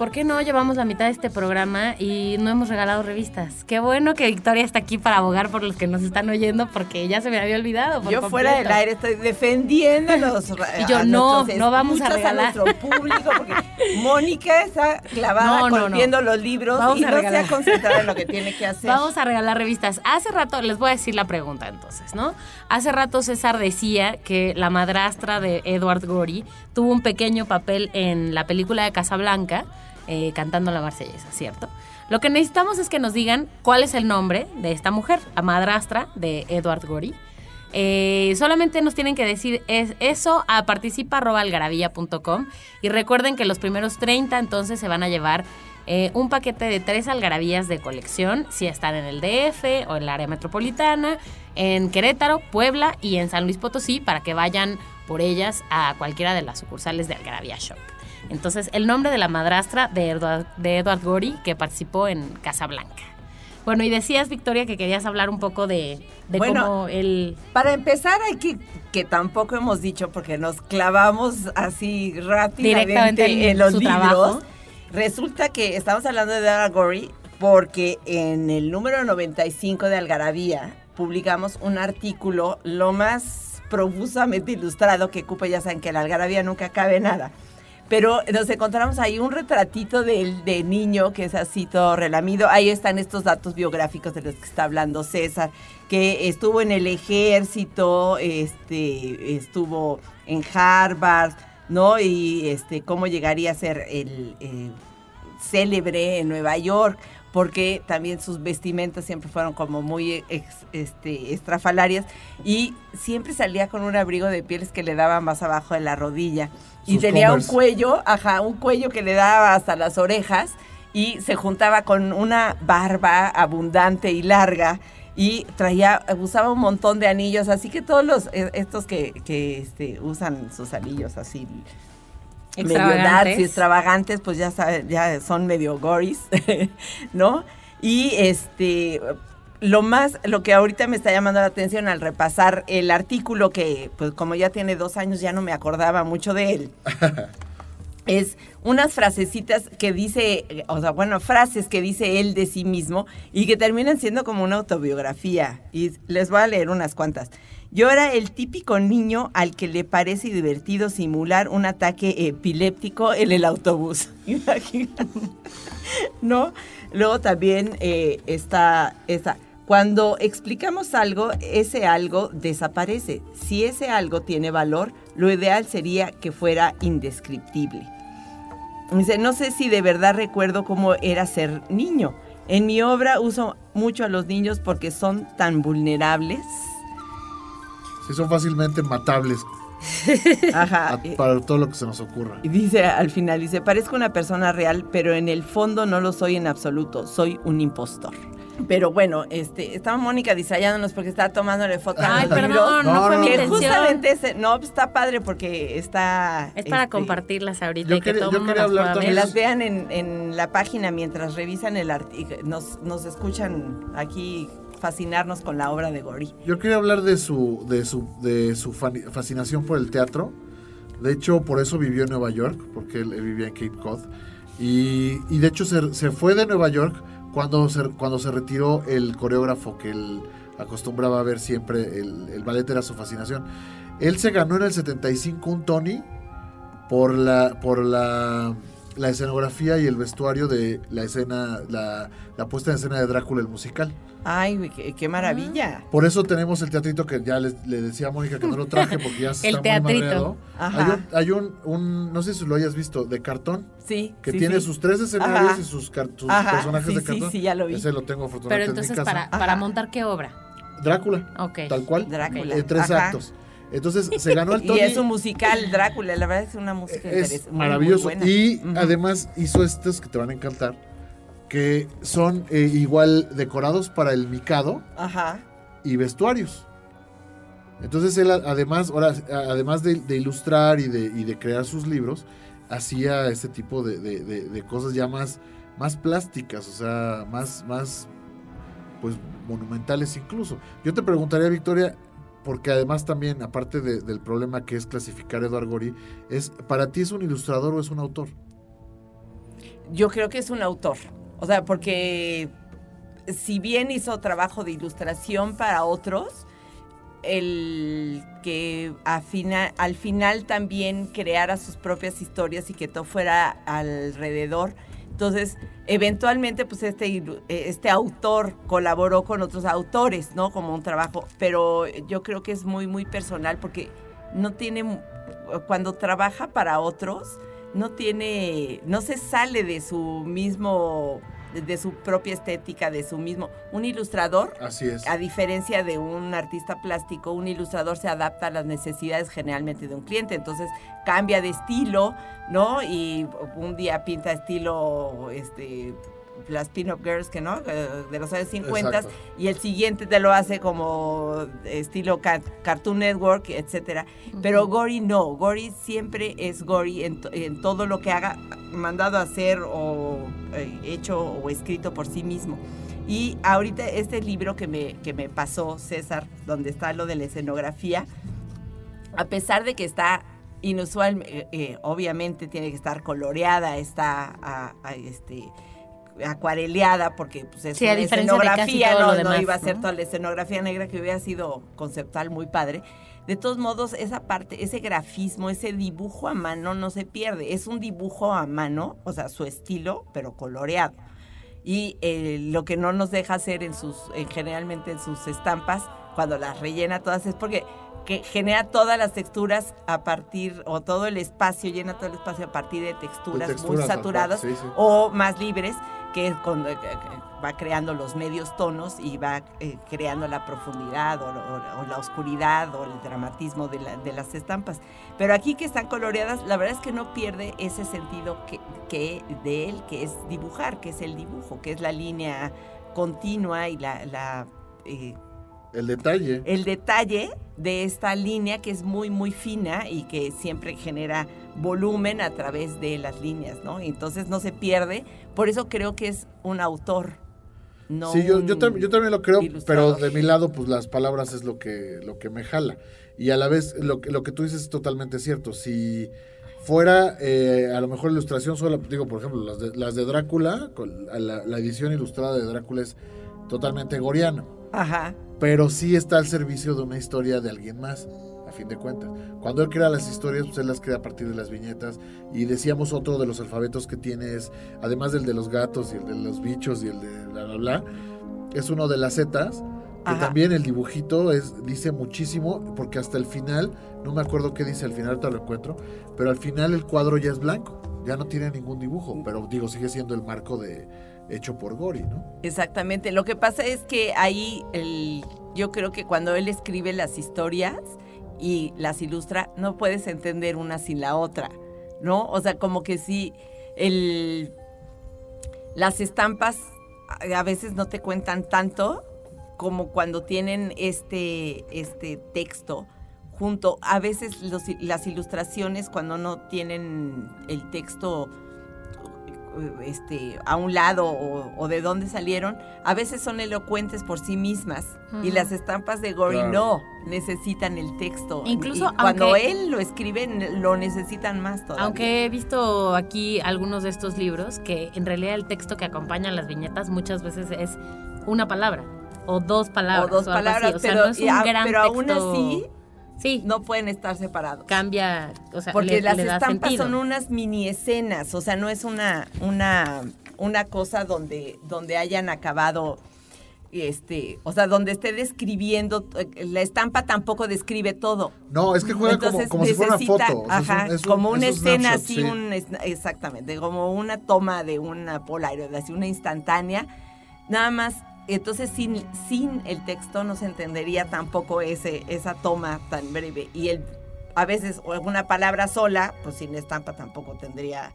por qué no llevamos la mitad de este programa y no hemos regalado revistas? Qué bueno que Victoria está aquí para abogar por los que nos están oyendo porque ya se me había olvidado. por Yo fuera del aire estoy defendiendo a los Y yo, a no, no vamos a regalar. nuestro público porque Mónica está clavada No, los libros Vamos y a no se ha concentrado en lo que tiene que hacer. Vamos a regalar revistas. Hace rato, les voy a decir la pregunta entonces, ¿no? Hace rato César decía que la madrastra de Edward Gorey tuvo un pequeño papel en la película de Casablanca, eh, cantando la marsellesa, ¿cierto? Lo que necesitamos es que nos digan cuál es el nombre de esta mujer, la madrastra de Edward Gorey. Eh, solamente nos tienen que decir es, eso a participa.algarabía.com y recuerden que los primeros 30 entonces se van a llevar eh, un paquete de tres algarabías de colección si están en el DF o en el área metropolitana, en Querétaro, Puebla y en San Luis Potosí para que vayan por ellas a cualquiera de las sucursales de Algarabía Shop. Entonces, el nombre de la madrastra de Edward, de Edward Gorey que participó en Casablanca. Bueno, y decías, Victoria, que querías hablar un poco de, de Bueno, cómo él... Para empezar, hay que, que tampoco hemos dicho, porque nos clavamos así rápidamente Directamente en en los libros. trabajo. Resulta que estamos hablando de Dara Gorey porque en el número 95 de Algarabía publicamos un artículo lo más profusamente ilustrado que cupo, ya saben que en Algarabía nunca cabe nada. Pero nos encontramos ahí un retratito del de niño que es así todo relamido. Ahí están estos datos biográficos de los que está hablando César, que estuvo en el ejército, este, estuvo en Harvard, ¿no? Y este, cómo llegaría a ser el célebre en Nueva York, porque también sus vestimentas siempre fueron como muy ex- este, estrafalarias y siempre salía con un abrigo de pieles que le daba más abajo de la rodilla. Y tenía Converse. un cuello, ajá, un cuello que le daba hasta las orejas y se juntaba con una barba abundante y larga y traía, usaba un montón de anillos, así que todos los, eh, estos que, que este, usan sus anillos así Extravagantes. darks y extravagantes, pues ya, sabe- ya son medio goris, ¿no? Y este, lo más, lo que ahorita me está llamando la atención al repasar el artículo que, pues como ya tiene dos años, ya no me acordaba mucho de él. es unas frasecitas que dice, o sea, bueno, frases que dice él de sí mismo y que terminan siendo como una autobiografía. Y les voy a leer unas cuantas. Yo era el típico niño al que le parece divertido simular un ataque epiléptico en el autobús. ¿No? Luego también eh, está esta. Cuando explicamos algo, ese algo desaparece. Si ese algo tiene valor, lo ideal sería que fuera indescriptible. Dice, no sé si de verdad recuerdo cómo era ser niño. En mi obra uso mucho a los niños porque son tan vulnerables. Sí, son fácilmente matables Ajá. a- para todo lo que se nos ocurra. Y dice al final, dice, parezco una persona real, pero en el fondo no lo soy en absoluto, soy un impostor. Pero bueno, este, estaba Mónica disayándonos porque estaba tomándole fotos a Ay, perdón, no, No, fue no, mi Que intención. justamente ese, no, pues, está padre porque está... Es para este, compartirlas ahorita yo y que quería- todo yo mundo hablar Que las vean en, en la página mientras revisan el artículo. Nos, nos escuchan aquí fascinarnos con la obra de Gori. Yo quería hablar de su, de su, de su fascinación por el teatro. De hecho, por eso vivió en Nueva York, porque él, él vivía en Cape Cod. Y, y de hecho se, se fue de Nueva York cuando se, cuando se retiró el coreógrafo que él acostumbraba a ver siempre. El, el ballet era su fascinación. Él se ganó en el 75 un Tony por la, por la, la escenografía y el vestuario de la escena, la, la puesta en escena de Drácula el musical. Ay, güey, qué, qué maravilla. Por eso tenemos el teatrito que ya les- le decía a Mónica que no lo traje porque ya se El está teatrito. muy. Ajá. Hay, un, hay un, un- no sé si lo hayas visto, de cartón, Sí. que sí, tiene sí. sus tres escenarios Ajá. y sus, car- sus Ajá, personajes sí, de sí, cartón. sí, ya lo vi. Ese lo tengo Pero afortunadamente entonces, en mi casa. para, para montar qué obra. Drácula, Ok. tal cual, Drácula. en tres Ajá. actos. Entonces se ganó el Y Tony. es un musical, Drácula. La verdad es una música es muy, maravilloso. muy buena. y además hizo estos que te van a encantar, que son eh, igual decorados para el Mikado. Ajá. y vestuarios. Entonces él además, ahora, además de, de ilustrar y de, y de crear sus libros, hacía este tipo de- de cosas ya más, más plásticas, o sea, más, más pues monumentales incluso. Yo te preguntaría, Victoria, porque además también, aparte de- del problema que es clasificar a Eduard Gori, es, ¿para ti es un ilustrador o es un autor? Yo creo que es un autor. O sea, porque si bien hizo trabajo de ilustración para otros, el que al final también creara sus propias historias y que todo fuera alrededor. Entonces, eventualmente, pues este, eh, este autor colaboró con otros autores, ¿no? Como un trabajo, pero yo creo que es muy, muy personal porque no tiene, cuando trabaja para otros, no tiene, no se sale de su mismo, de su propia estética, de su mismo. Un ilustrador, Así es. a diferencia de un artista plástico, un ilustrador se adapta a las necesidades generalmente de un cliente, entonces cambia de estilo, ¿no? Y un día pinta estilo, este las pin-up girls que no Eh, de los años 50 Exacto. y el siguiente te lo hace como estilo ca- Cartoon Network, etcétera. Pero Gory no, Gory siempre es Gory en, to- en todo lo que haga, mandado a hacer o eh, hecho o escrito por sí mismo. Y ahorita este libro que me, que me pasó César, donde está lo de la escenografía, a pesar de que está inusual, eh, eh, obviamente tiene que estar coloreada, está a- a, este acuareleada porque pues es Sí, una de escenografía, todo no, lo no demás, iba a ser ¿no? toda la escenografía negra que hubiera sido conceptual muy padre. De todos modos, esa parte, ese grafismo, ese dibujo a mano no se pierde. Es un dibujo a mano, o sea, su estilo, pero coloreado. Y eh, lo que no nos deja hacer en sus, en generalmente en sus estampas, cuando las rellena todas, es porque que genera todas las texturas a partir, o todo el espacio, llena todo el espacio a partir de texturas, texturas, muy saturadas sí, sí. o más libres, que es cuando eh, que va creando los medios tonos y va eh, creando la profundidad o, o- o la oscuridad o el dramatismo de, la- de las estampas. Pero aquí que están coloreadas, la verdad es que no pierde ese sentido que, que de él, que es dibujar, que es el dibujo, que es la línea continua y la, la, eh, El detalle. el detalle de esta línea que es muy, muy fina y que siempre genera volumen a través de las líneas, ¿no? Entonces no se pierde. Por eso creo que es un autor. No sí, yo, yo, un tam- yo también lo creo, pero de mi lado, pues las palabras es lo que, lo que me jala. Y a la vez, lo, que- lo que tú dices es totalmente cierto. Si fuera, eh, a lo mejor ilustración sola, digo, por ejemplo, las de, las de Drácula, con la, la edición ilustrada de Drácula es totalmente goriano. Ajá. pero sí está al servicio de una historia de alguien más, a fin de cuentas. Cuando él crea las historias, pues él las crea a partir de las viñetas. Y decíamos otro de los alfabetos que tiene es, además del de los gatos y el de los bichos y el de bla, bla, bla, es uno de las zetas, que Ajá. también el dibujito es, dice muchísimo, porque hasta el final, no me acuerdo qué dice al final, ahorita lo encuentro, pero al final el cuadro ya es blanco, ya no tiene ningún dibujo, pero digo, sigue siendo el marco de hecho por Gori, ¿no? Exactamente. Lo que pasa es que ahí el, yo creo que cuando él escribe las historias y las ilustra, no puedes entender una sin la otra, ¿no? O sea, como que sí, el, las estampas a veces no te cuentan tanto como cuando tienen este, este texto junto. A veces las ilustraciones cuando no tienen el texto este, a un lado o, o de dónde salieron, a veces son elocuentes por sí mismas. Y Ujú. las estampas de Gory Claro. no necesitan el texto. Incluso Y cuando aunque- él lo escribe, lo necesitan más todavía. Aunque he visto aquí algunos de estos libros que en realidad el texto que acompaña las viñetas muchas veces es una palabra o dos o palabras. dos algo así. palabras, O sea, pero, no es y un a- gran pero aún texto. así sí, no pueden estar separados. cambia, o sea, Porque le, las le da estampas sentido. son unas mini escenas, o sea, no es una, una, una cosa donde, donde hayan acabado, este, o sea, donde esté describiendo, eh, la estampa tampoco describe todo. No, es que juega como, Entonces como si fuera una necesita, foto. o sea, es un- ajá, es un- como una es un escena así, sí. un, exactamente, como una toma de una Polaroid, así una instantánea, nada más. Entonces, sin, sin el texto no se entendería tampoco ese, esa toma tan breve. Y el, a veces, o una palabra sola, pues sin estampa tampoco tendría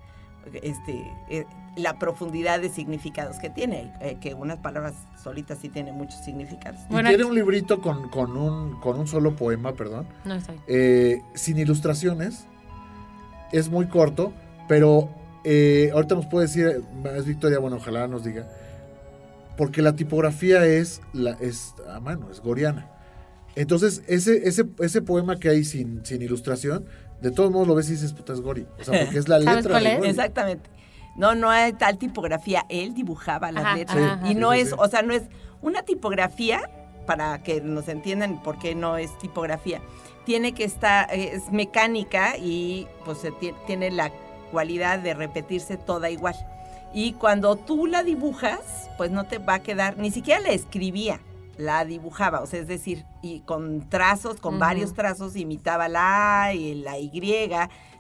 este, eh, la profundidad de significados que tiene, eh, que unas palabras solitas sí tienen muchos significados. Y Bueno, tiene un librito con, con, un, con un solo poema, perdón, No, eh, sin ilustraciones. Es muy corto, pero eh, ahorita nos puede decir, es Victoria, bueno, ojalá nos diga, porque la tipografía es, la, es a mano, es goriana. Entonces, ese, ese, ese poema que hay sin, sin ilustración, de todos modos lo ves y dices, puta, es Gori. O sea, porque es la ¿Sabes letra cuál de es? Gori. Exactamente. No, no hay tal tipografía. Él dibujaba las Ajá, letras. ajá, y Sí, no sí, es, sí. o sea, no es una tipografía, para que nos entiendan por qué no es tipografía. Tiene que estar, es mecánica y pues tiene la cualidad de repetirse toda igual. Y cuando tú la dibujas, pues no te va a quedar, ni siquiera la escribía, la dibujaba, o sea, es decir, y con trazos, con varios trazos, imitaba la A y la Y,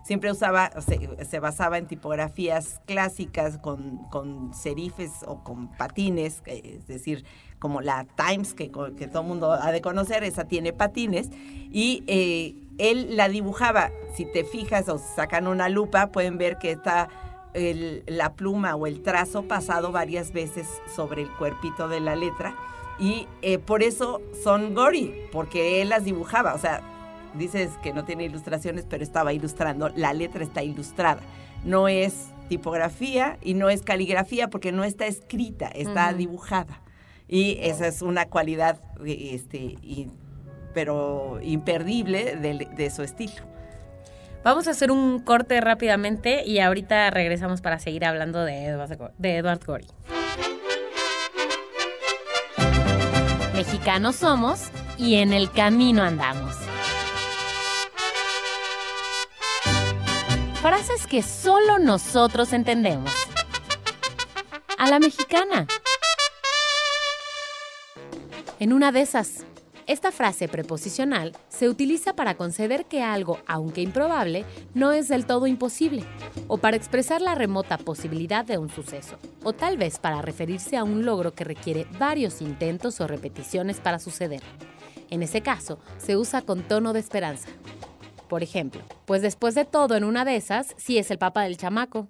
siempre usaba, se, se basaba en tipografías clásicas con, con serifes o con patines, es decir, como la Times, que, que todo el mundo ha de conocer, esa tiene patines, y eh, él la dibujaba, si te fijas o sacan una lupa, pueden ver que está el- la pluma o el trazo pasado varias veces sobre el cuerpito de la letra, y eh, por eso son gory, porque él las dibujaba, o sea, dices que no tiene ilustraciones, pero estaba ilustrando, la letra está ilustrada. No es tipografía y no es caligrafía porque no está escrita, está dibujada. Y esa es una cualidad, eh, este, y- pero imperdible de, de su estilo. Vamos a hacer un corte rápidamente y ahorita regresamos para seguir hablando de Edward, de Edward Gorey. Mexicanos somos y en el camino andamos. Frases que solo nosotros entendemos. A la mexicana. En una de esas, esta frase preposicional se utiliza para conceder que algo, aunque improbable, no es del todo imposible, o para expresar la remota posibilidad de un suceso, o tal vez para referirse a un logro que requiere varios intentos o repeticiones para suceder. En ese caso, se usa con tono de esperanza. Por ejemplo, pues después de todo, en una de esas, sí es el papá del chamaco.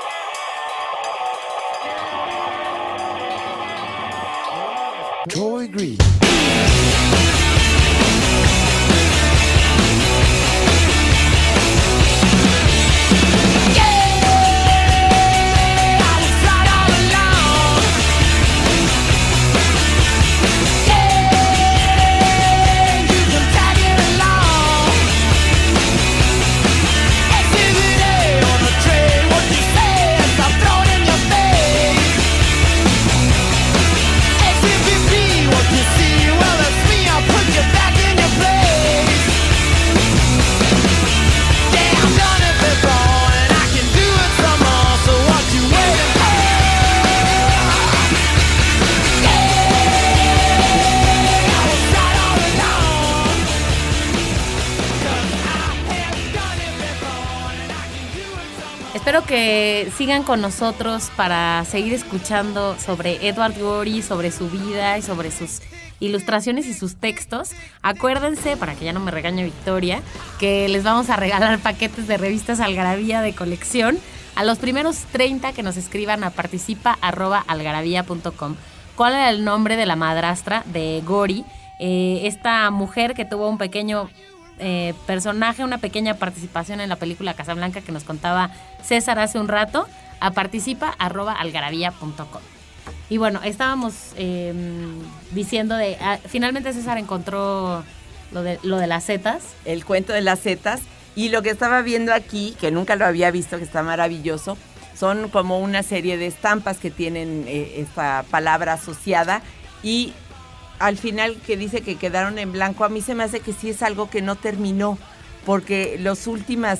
Troy Green. Que sigan con nosotros para seguir escuchando sobre Edward Gorey, sobre su vida y sobre sus ilustraciones y sus textos. Acuérdense, para que ya no me regañe Victoria, que les vamos a regalar paquetes de revistas Algarabía de colección a los primeros 30 que nos escriban a participa.algarabía.com. ¿Cuál era el nombre de la madrastra de Gori? Eh, esta mujer que tuvo un pequeño eh, personaje, una pequeña participación en la película Casablanca que nos contaba César hace un rato, a participa.algarabía.com. Y bueno, estábamos eh, diciendo de. ah, finalmente César encontró lo de, lo de las setas. el cuento de las setas. Y lo que estaba viendo aquí, que nunca lo había visto, que está maravilloso, son como una serie de estampas que tienen eh, esta palabra asociada. Y al final que dice que quedaron en blanco, a mí se me hace que sí es algo que no terminó, porque las últimas,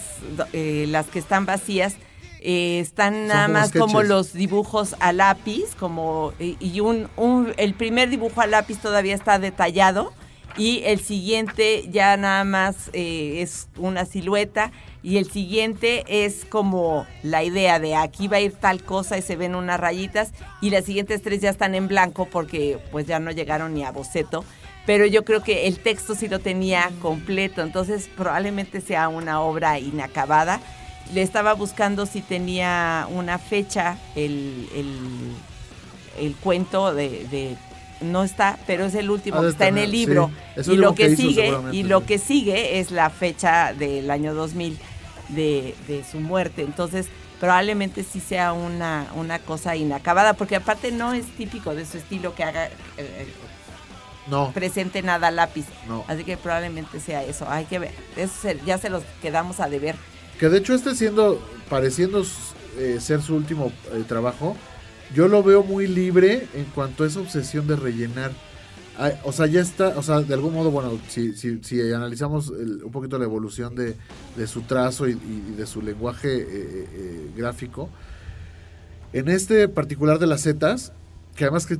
eh, las que están vacías, eh, están nada como más como los dibujos a lápiz, como y y un, un- el primer dibujo a lápiz todavía está detallado y el siguiente ya nada más eh, es una silueta y el siguiente es como la idea de aquí va a ir tal cosa y se ven unas rayitas y las siguientes tres ya están en blanco porque pues ya no llegaron ni a boceto. Pero yo creo que el texto sí lo tenía completo, entonces probablemente sea una obra inacabada. Le estaba buscando si tenía una fecha el, el- el cuento de, de- no está, pero es el último que está en el libro. sí. Y lo que, que hizo, sigue, y lo que sigue es la fecha del año 2000 de, de su muerte. Entonces, probablemente sí sea una, una cosa inacabada, porque aparte no es típico de su estilo que haga eh, No, presente nada a lápiz. no. Así que probablemente sea eso. Hay que ver. Eso se- ya se los quedamos a deber. Que de hecho este siendo, pareciendo eh, ser su último eh, trabajo, yo lo veo muy libre en cuanto a esa obsesión de rellenar. O sea, ya está, o sea, de algún modo, bueno, si, si, si analizamos un poquito la evolución de, de su trazo y, y de su lenguaje eh, eh, eh, gráfico, en este particular de las zetas, que además que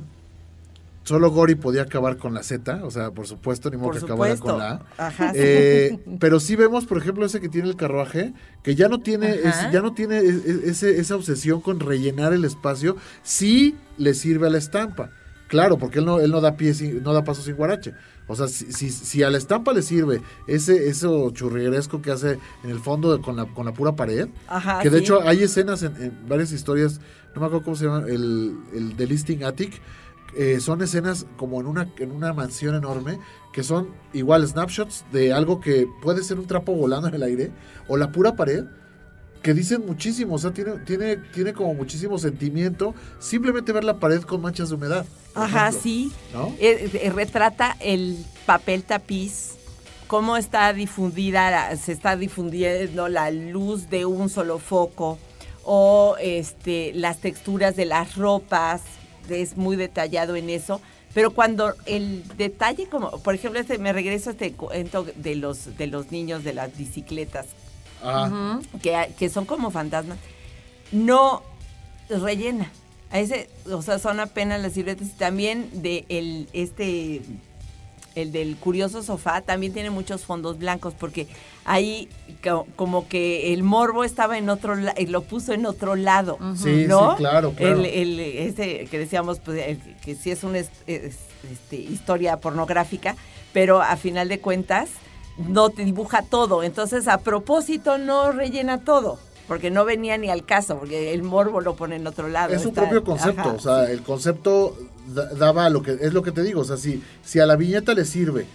solo Gori podía acabar con la Z, o sea, por supuesto, ni modo Por que acabara con la A. Ajá, sí. Eh, pero sí vemos, por ejemplo, ese que tiene el carruaje, que ya no tiene, es- ya no tiene es- es- ese- esa obsesión con rellenar el espacio, sí le sirve a la estampa. Claro, porque él no, él no da pie sin- no da paso sin guarache. O sea, si, si, si a la estampa le sirve ese eso churrigueresco que hace en el fondo de- con, la, con la pura pared, Ajá, que de sí. hecho hay escenas en, en varias historias, no me acuerdo cómo se llama, el, el de Listing Attic, eh, son escenas como en una, en una mansión enorme, que son igual snapshots de algo que puede ser un trapo volando en el aire, o la pura pared, que dicen muchísimo, o sea, tiene, tiene, tiene como muchísimo sentimiento, simplemente ver la pared con manchas de humedad. Ajá, ejemplo, sí. ¿no? Eh, eh, retrata el papel tapiz, cómo está difundida, la- se está difundiendo la luz de un solo foco, o este, las texturas de las ropas, es muy detallado en eso. Pero cuando el detalle, como por ejemplo, este, me regreso a este cuento de los, de los niños de las bicicletas, Ajá. que, que son como fantasmas, no rellena. A ese, o sea, son apenas las siluetas. Y también de el, este, el del curioso sofá, también tiene muchos fondos blancos, porque ahí co- como que el morbo estaba en otro lado, lo puso en otro lado. Sí, ¿no? sí, claro, claro. El, el- ese que decíamos, pues, el que sí es una es- es- este, historia pornográfica, pero a final de cuentas no te dibuja todo. Entonces, a propósito, no rellena todo, porque no venía ni al caso, porque el morbo lo pone en otro lado. Es su Está- propio concepto, ajá, o sea, sí. el concepto daba lo que es lo que te digo, o sea, si, si a la viñeta le sirve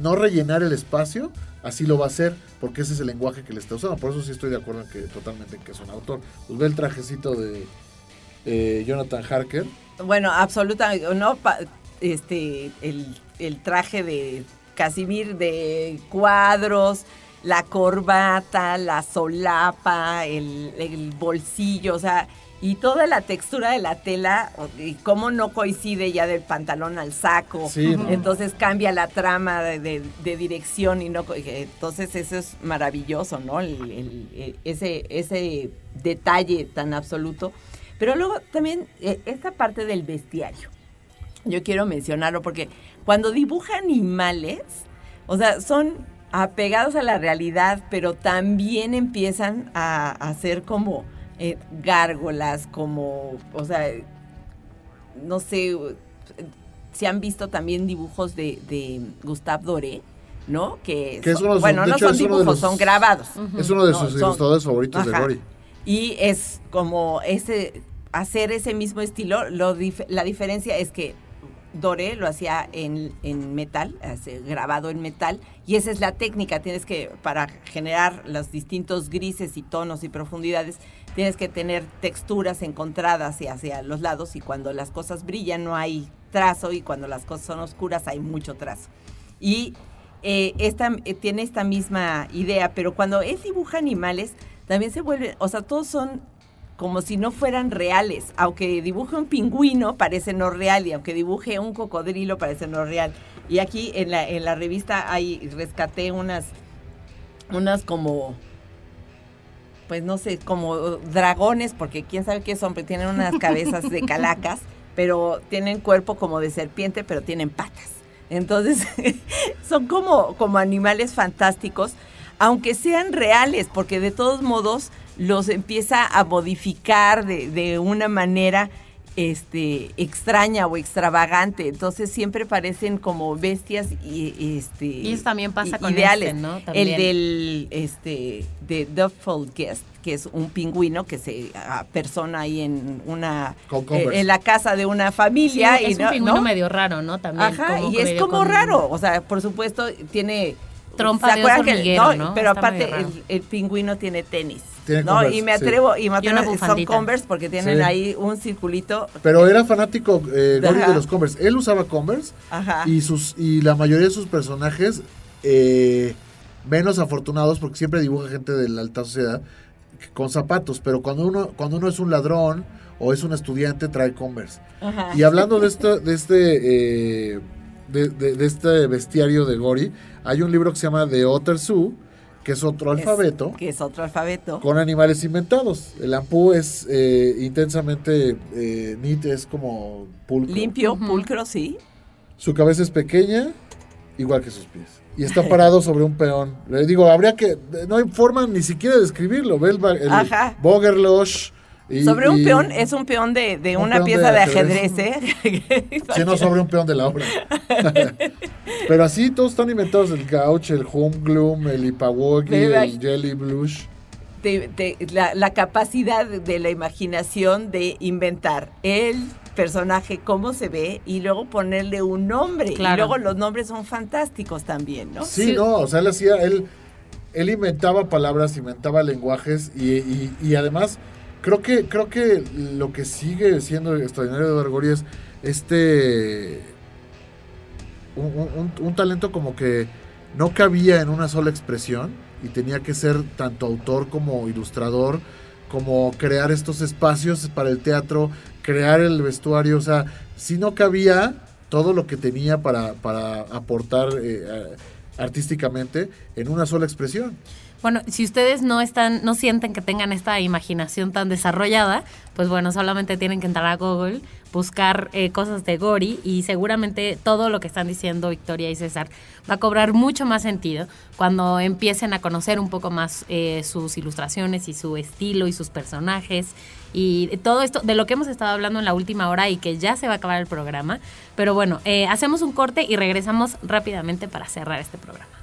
no rellenar el espacio, así lo va a hacer, porque ese es el lenguaje que le está usando. Por eso sí estoy de acuerdo en que totalmente en que es un autor. Pues ve el trajecito de Jonathan Harker. Bueno, absolutamente, no, este, el, el traje de Casimir de cuadros, la corbata, la solapa, el, el bolsillo, o sea, y toda la textura de la tela, y cómo no coincide ya del pantalón al saco. Sí, no. Entonces cambia la trama de, de- de dirección y no, co- entonces eso es maravilloso, ¿no? El- el- el- ese, ese detalle tan absoluto. Pero luego también eh, esta parte del bestiario. Yo quiero mencionarlo porque cuando dibuja animales, o sea, son apegados a la realidad, pero también empiezan a, a ser como eh, gárgolas, como, o sea, no sé, si han visto también dibujos de, de Gustave Doré, ¿no? Que, Que es son- bueno, no hecho, son dibujos, los- son grabados. Es uno de No, sus son- ilustradores favoritos de. Gori. Y es como ese, hacer ese mismo estilo, lo dif- la diferencia es que Doré lo hacía en, en metal, grabado en metal, y esa es la técnica, tienes que, para generar los distintos grises y tonos y profundidades, tienes que tener texturas encontradas y hacia los lados, y cuando las cosas brillan no hay trazo, y cuando las cosas son oscuras hay mucho trazo. Y eh, esta, eh, tiene esta misma idea, pero cuando él dibuja animales, también se vuelve, o sea, todos son como si no fueran reales. Aunque dibuje un pingüino, parece no real, y aunque dibuje un cocodrilo, parece no real. Y aquí en la, en la revista hay, rescaté unas, unas como, pues no sé, como dragones, porque quién sabe qué son, pero tienen unas cabezas de calacas, pero tienen cuerpo como de serpiente, pero tienen patas. Entonces, son como, como animales fantásticos, aunque sean reales, porque de todos modos los empieza a modificar de, de una manera este, extraña o extravagante. Entonces siempre parecen como bestias y este Y eso también pasa con ideales. este, ¿no? También. El del este de Duffel Guest, que es un pingüino que se persona ahí en una eh, en la casa de una Sí, familia y es un no- pingüino ¿no? medio raro, ¿no? También. Ajá, y es como con- raro, o sea, por supuesto tiene Trompa ¿se de acuerdan que- ¿no? Pero Está aparte el, el pingüino tiene tenis. Tiene ¿no? Converse, y me sí. atrevo, y me Y atrevo, son bufandita. Converse porque tienen Sí. ahí un circulito. Pero era fanático eh, Gori de los Converse. Él usaba Converse Ajá. y sus y la mayoría de sus personajes eh, menos afortunados porque siempre dibuja gente de la alta sociedad con zapatos, pero cuando uno cuando uno es un ladrón o es un estudiante trae Converse. Ajá. Y hablando de esto de este eh, de, de- de este bestiario de Gori, hay un libro que se llama The Otter Zoo que es otro alfabeto, Que es otro alfabeto. con animales inventados. El ampú es eh, intensamente eh, neat, es como pulcro. Limpio, pulcro, sí. Su cabeza es pequeña, igual que sus pies. Y está parado sobre un peón. Le digo, habría que. No hay forma ni siquiera de describirlo. Ve el, el Ajá. Bogerlosh. Y- sobre un y- peón, es un peón de, de Un una peón pieza de ajedrez. ajedrez, ¿eh? Sí, no sobre un peón de la obra. Pero así todos están inventados: el gauch, el home gloom, el ipawogi, el jelly blush. de- de- la, la capacidad de la imaginación de inventar el personaje, cómo se ve, y luego ponerle un nombre. Claro. Y luego los nombres son fantásticos también, ¿no? Sí, Sí. no, o sea, él hacía, él, él inventaba palabras, inventaba lenguajes y, y- y además creo que, creo que lo que sigue siendo extraordinario de Eduardo Gori es este un, talento como que no cabía en una sola expresión y tenía que ser tanto autor como ilustrador, como crear estos espacios para el teatro, crear el vestuario, o sea, si no cabía todo lo que tenía para, para aportar eh, artísticamente en una sola expresión. Bueno, si ustedes no están, no sienten que tengan esta imaginación tan desarrollada, pues bueno, solamente tienen que entrar a Google, buscar eh, cosas de Gori y seguramente todo lo que están diciendo Victoria y César va a cobrar mucho más sentido cuando empiecen a conocer un poco más eh, sus ilustraciones y su estilo y sus personajes y todo esto de lo que hemos estado hablando en la última hora y que ya se va a acabar el programa. Pero bueno, eh, hacemos un corte y regresamos rápidamente para cerrar este programa.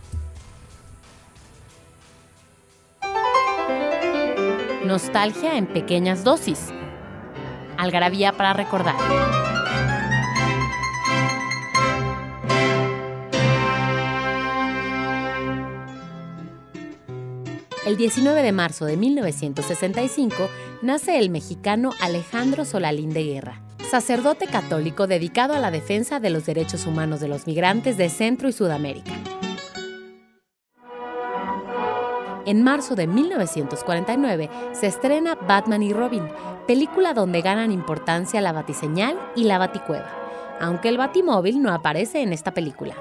Nostalgia en pequeñas dosis. Algarabía para recordar. El 19 de marzo de 1965 nace el mexicano Alejandro Solalín de Guerra, sacerdote católico dedicado a la defensa de los derechos humanos de los migrantes de Centro y Sudamérica. En marzo de 1949 se estrena Batman y Robin, película donde ganan importancia la batiseñal y la baticueva, aunque el batimóvil no aparece en esta película.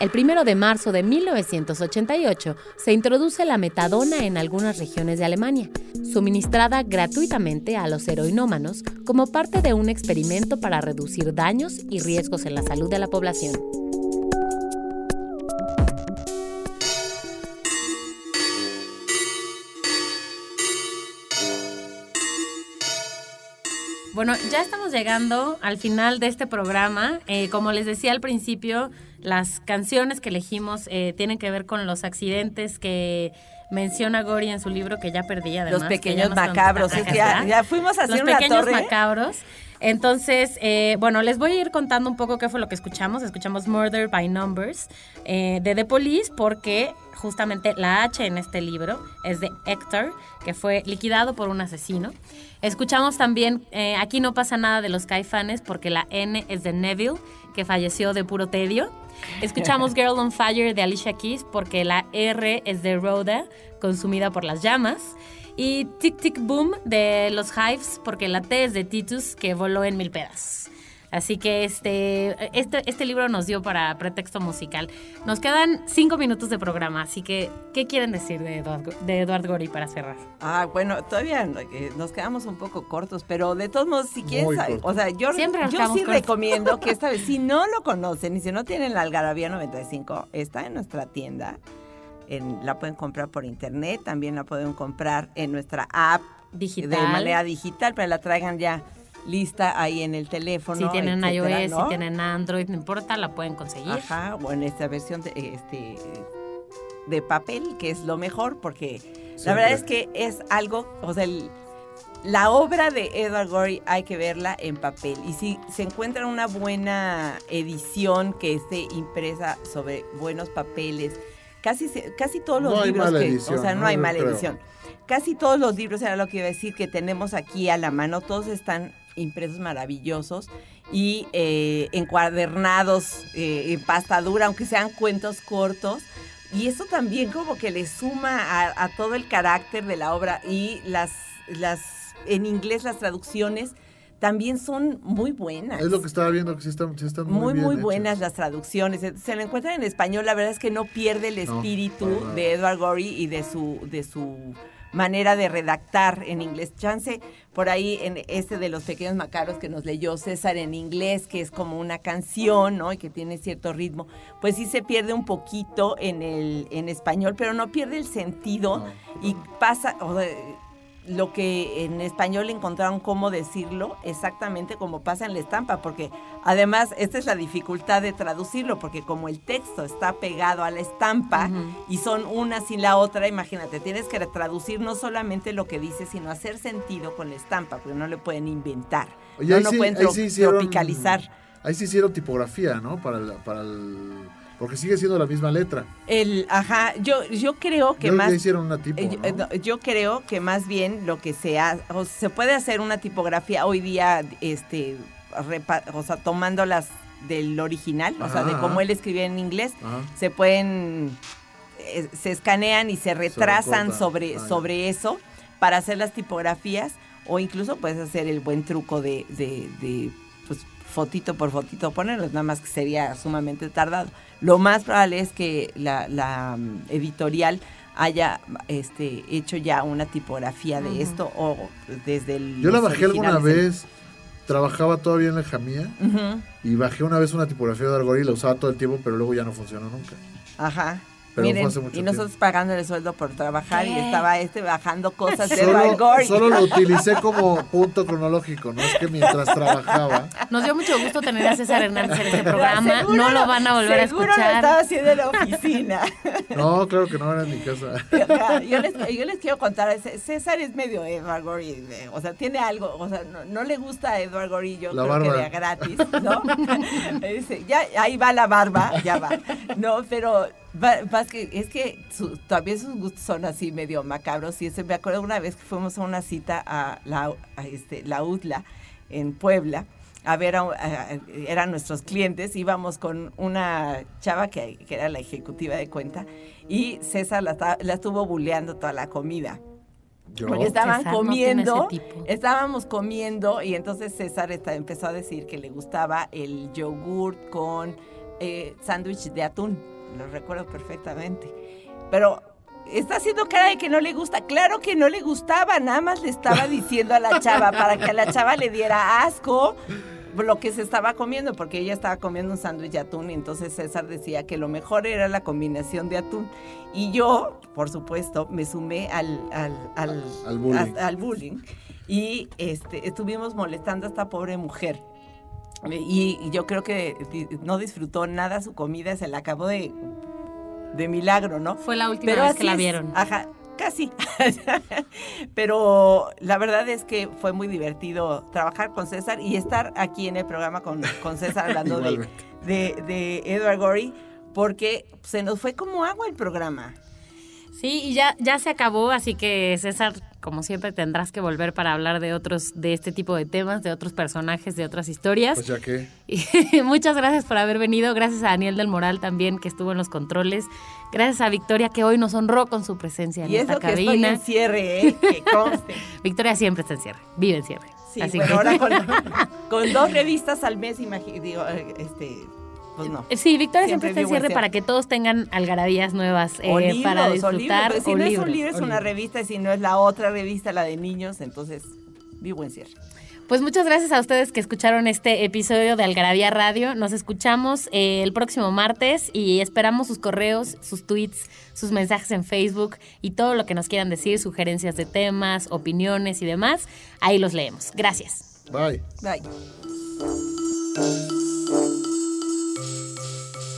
El primero de marzo de 1988 se introduce la metadona en algunas regiones de Alemania, suministrada gratuitamente a los heroinómanos como parte de un experimento para reducir daños y riesgos en la salud de la población. Bueno, ya estamos llegando al final de este programa. Eh, como les decía al principio, las canciones que elegimos eh, tienen que ver con los accidentes que menciona Gori en su libro que ya perdí además. Los pequeños macabros. Es Acá que ya, fuimos a hacer Los una pequeños torre. macabros. Entonces, eh, bueno, les voy a ir contando un poco qué fue lo que escuchamos. Escuchamos Murder by Numbers eh, de The Police porque justamente la H en este libro es de Hector, que fue liquidado por un asesino. Escuchamos también eh, Aquí no pasa nada de los caifanes porque la N es de Neville, que falleció de puro tedio. Escuchamos Girl on Fire de Alicia Keys porque la R es de Rhoda, consumida por las llamas. Y Tic Tic Boom de los Hives, porque la T es de Titus, que voló en mil pedazos. Así que este, este, este libro nos dio para pretexto musical. Nos quedan cinco minutos de programa, así que, ¿qué quieren decir de Eduard, de Eduard Gori para cerrar? Ah, bueno, todavía no, nos quedamos un poco cortos, pero de todos modos, si cortos. o sea, yo, Siempre yo sí cortos. recomiendo que esta vez, si no lo conocen y si no tienen la Algarabía 95, está en nuestra tienda. En- la pueden comprar por internet, también la pueden comprar en nuestra app Digital. de manera digital, pero la traigan ya lista ahí en el teléfono. si tienen etcétera, iOS, ¿no? si tienen Android, no importa, la pueden conseguir. Ajá, o en esta versión de, este, de papel, que es lo mejor, porque la verdad es que es algo, o sea, el- la obra de Edward Gorey hay que verla en papel. Y si se encuentra una buena edición que esté impresa sobre buenos papeles, casi, se- casi todos los No hay libros mala que, edición, o sea, no ¿no? hay mala creo. edición. Casi todos los libros, era lo que iba a decir, que tenemos aquí a la mano, todos están impresos maravillosos y eh, encuadernados eh, en pasta dura, aunque sean cuentos cortos. Y eso también como que le suma a, a todo el carácter de la obra y las, las, en inglés las traducciones también son muy buenas. Es lo que estaba viendo, que sí están, sí están muy, muy, bien muy hechas. buenas las traducciones. Eh, Se lo encuentran en español, la verdad es que no pierde el espíritu de Edward Gorey y de su, de su manera de redactar en inglés. Chance, por ahí en este de los pequeños macaros que nos leyó César en inglés, que es como una canción, ¿no? Y que tiene cierto ritmo, pues sí se pierde un poquito en el en español, pero no pierde el sentido y pasa, o lo que en español encontraron cómo decirlo exactamente como pasa en la estampa, porque además esta es la dificultad de traducirlo, porque como el texto está pegado a la estampa y son una sin la otra, imagínate, tienes que traducir no solamente lo que dice, sino hacer sentido con la estampa, porque no le pueden inventar, Oye, no, ahí no sí- pueden ahí tro- sí hicieron- tropicalizar. Ahí sí hicieron tipografía, ¿no? Para el, para el, porque sigue siendo la misma letra. El, ajá, yo, yo creo que Yo más... hicieron una tipo, Eh, yo- eh, Yo creo que más bien lo que se ha- o se puede hacer una tipografía hoy día, este, repa- o sea, tomándolas del original, o sea, de Ajá, cómo él escribía en inglés, Ajá. se pueden, eh, se escanean y se retrasan sobre, Ah, sobre eso para hacer las tipografías o incluso puedes hacer el buen truco de, de, de, pues, fotito por fotito ponerlos, nada más que sería sumamente tardado. Lo más probable es que la, la, mm, editorial haya este, hecho ya una tipografía de esto o desde el... Yo la bajé alguna vez, trabajaba todavía en la Jamía y bajé una vez una tipografía de Argori y la usaba todo el tiempo, pero luego ya no funcionó nunca. Ajá. Pero Miren, fue hace mucho y nosotros pagándole sueldo por trabajar y estaba este bajando cosas de Gorey. solo lo utilicé como punto cronológico, no es que mientras trabajaba. Nos dio mucho gusto tener a César Hernández en este programa. Seguro no lo van a volver a Seguro lo escuchar. estaba haciendo en la oficina. No, claro que no era en mi casa. Yo, les, yo les quiero contar, César es medio Edward Gorey, o sea, tiene algo, o sea, no, no le gusta a Edward Gorey, yo La creo que barba. de a gratis, ¿no? Dice, ya, ahí va la barba, ya va. No, pero que, es que su- también sus gustos son así medio macabros, y ese, me acuerdo una vez que fuimos a una cita a la, a este, la UDLA en Puebla, a ver, a- a- eran nuestros clientes, íbamos con una chava que, que era la ejecutiva de cuenta y César la, la estuvo buleando toda la comida. Yo. Porque estaban César no tiene comiendo, ese tipo. estábamos comiendo y entonces César esta- empezó a decir que le gustaba el yogurt con eh, sándwich de atún. Lo recuerdo perfectamente. Pero está haciendo cara de que no le gusta. Claro que no le gustaba, nada más le estaba diciendo a la chava para que a la chava le diera asco lo que se estaba comiendo, porque ella estaba comiendo un sándwich de atún y entonces César decía que lo mejor era la combinación de atún. Y yo, por supuesto, me sumé al, al, al, Al bullying. a- al bullying y este, estuvimos molestando a esta pobre mujer. Y, yo creo que no disfrutó nada su comida, se la acabó de, de milagro, ¿no? Fue la última vez que así la es. vieron. Ajá, casi. Pero la verdad es que fue muy divertido trabajar con César y estar aquí en el programa con, con César hablando de, de, de Edward Gorey, porque se nos fue como agua el programa. Sí, y ya, ya se acabó, así que César, como siempre, tendrás que volver para hablar de otros, de este tipo de temas, de otros personajes, de otras historias. Pues ya que. Y muchas gracias por haber venido. Gracias a Daniel del Moral también, que estuvo en los controles. Gracias a Victoria, que hoy nos honró con su presencia en Y esta eso que estoy cabina. en cierre, ¿eh? que conste. Victoria siempre está en cierre, vive en cierre. Sí, Así bueno, que- ahora con, con dos revistas al mes, digo, eh, este, pues no. Sí, Victoria siempre, Siempre está en cierre para que todos tengan algarabías nuevas eh, O libros, para o libros, disfrutar. si o no es un libro, es una libros. revista, y si no es la otra revista, la de niños, entonces vivo en cierre. Pues muchas gracias a ustedes que escucharon este episodio de Algarabía Radio. Nos escuchamos eh, el próximo martes y esperamos sus correos, sus tweets, sus mensajes en Facebook y todo lo que nos quieran decir, sugerencias de temas, opiniones y demás. Ahí los leemos. Gracias. Bye. Bye.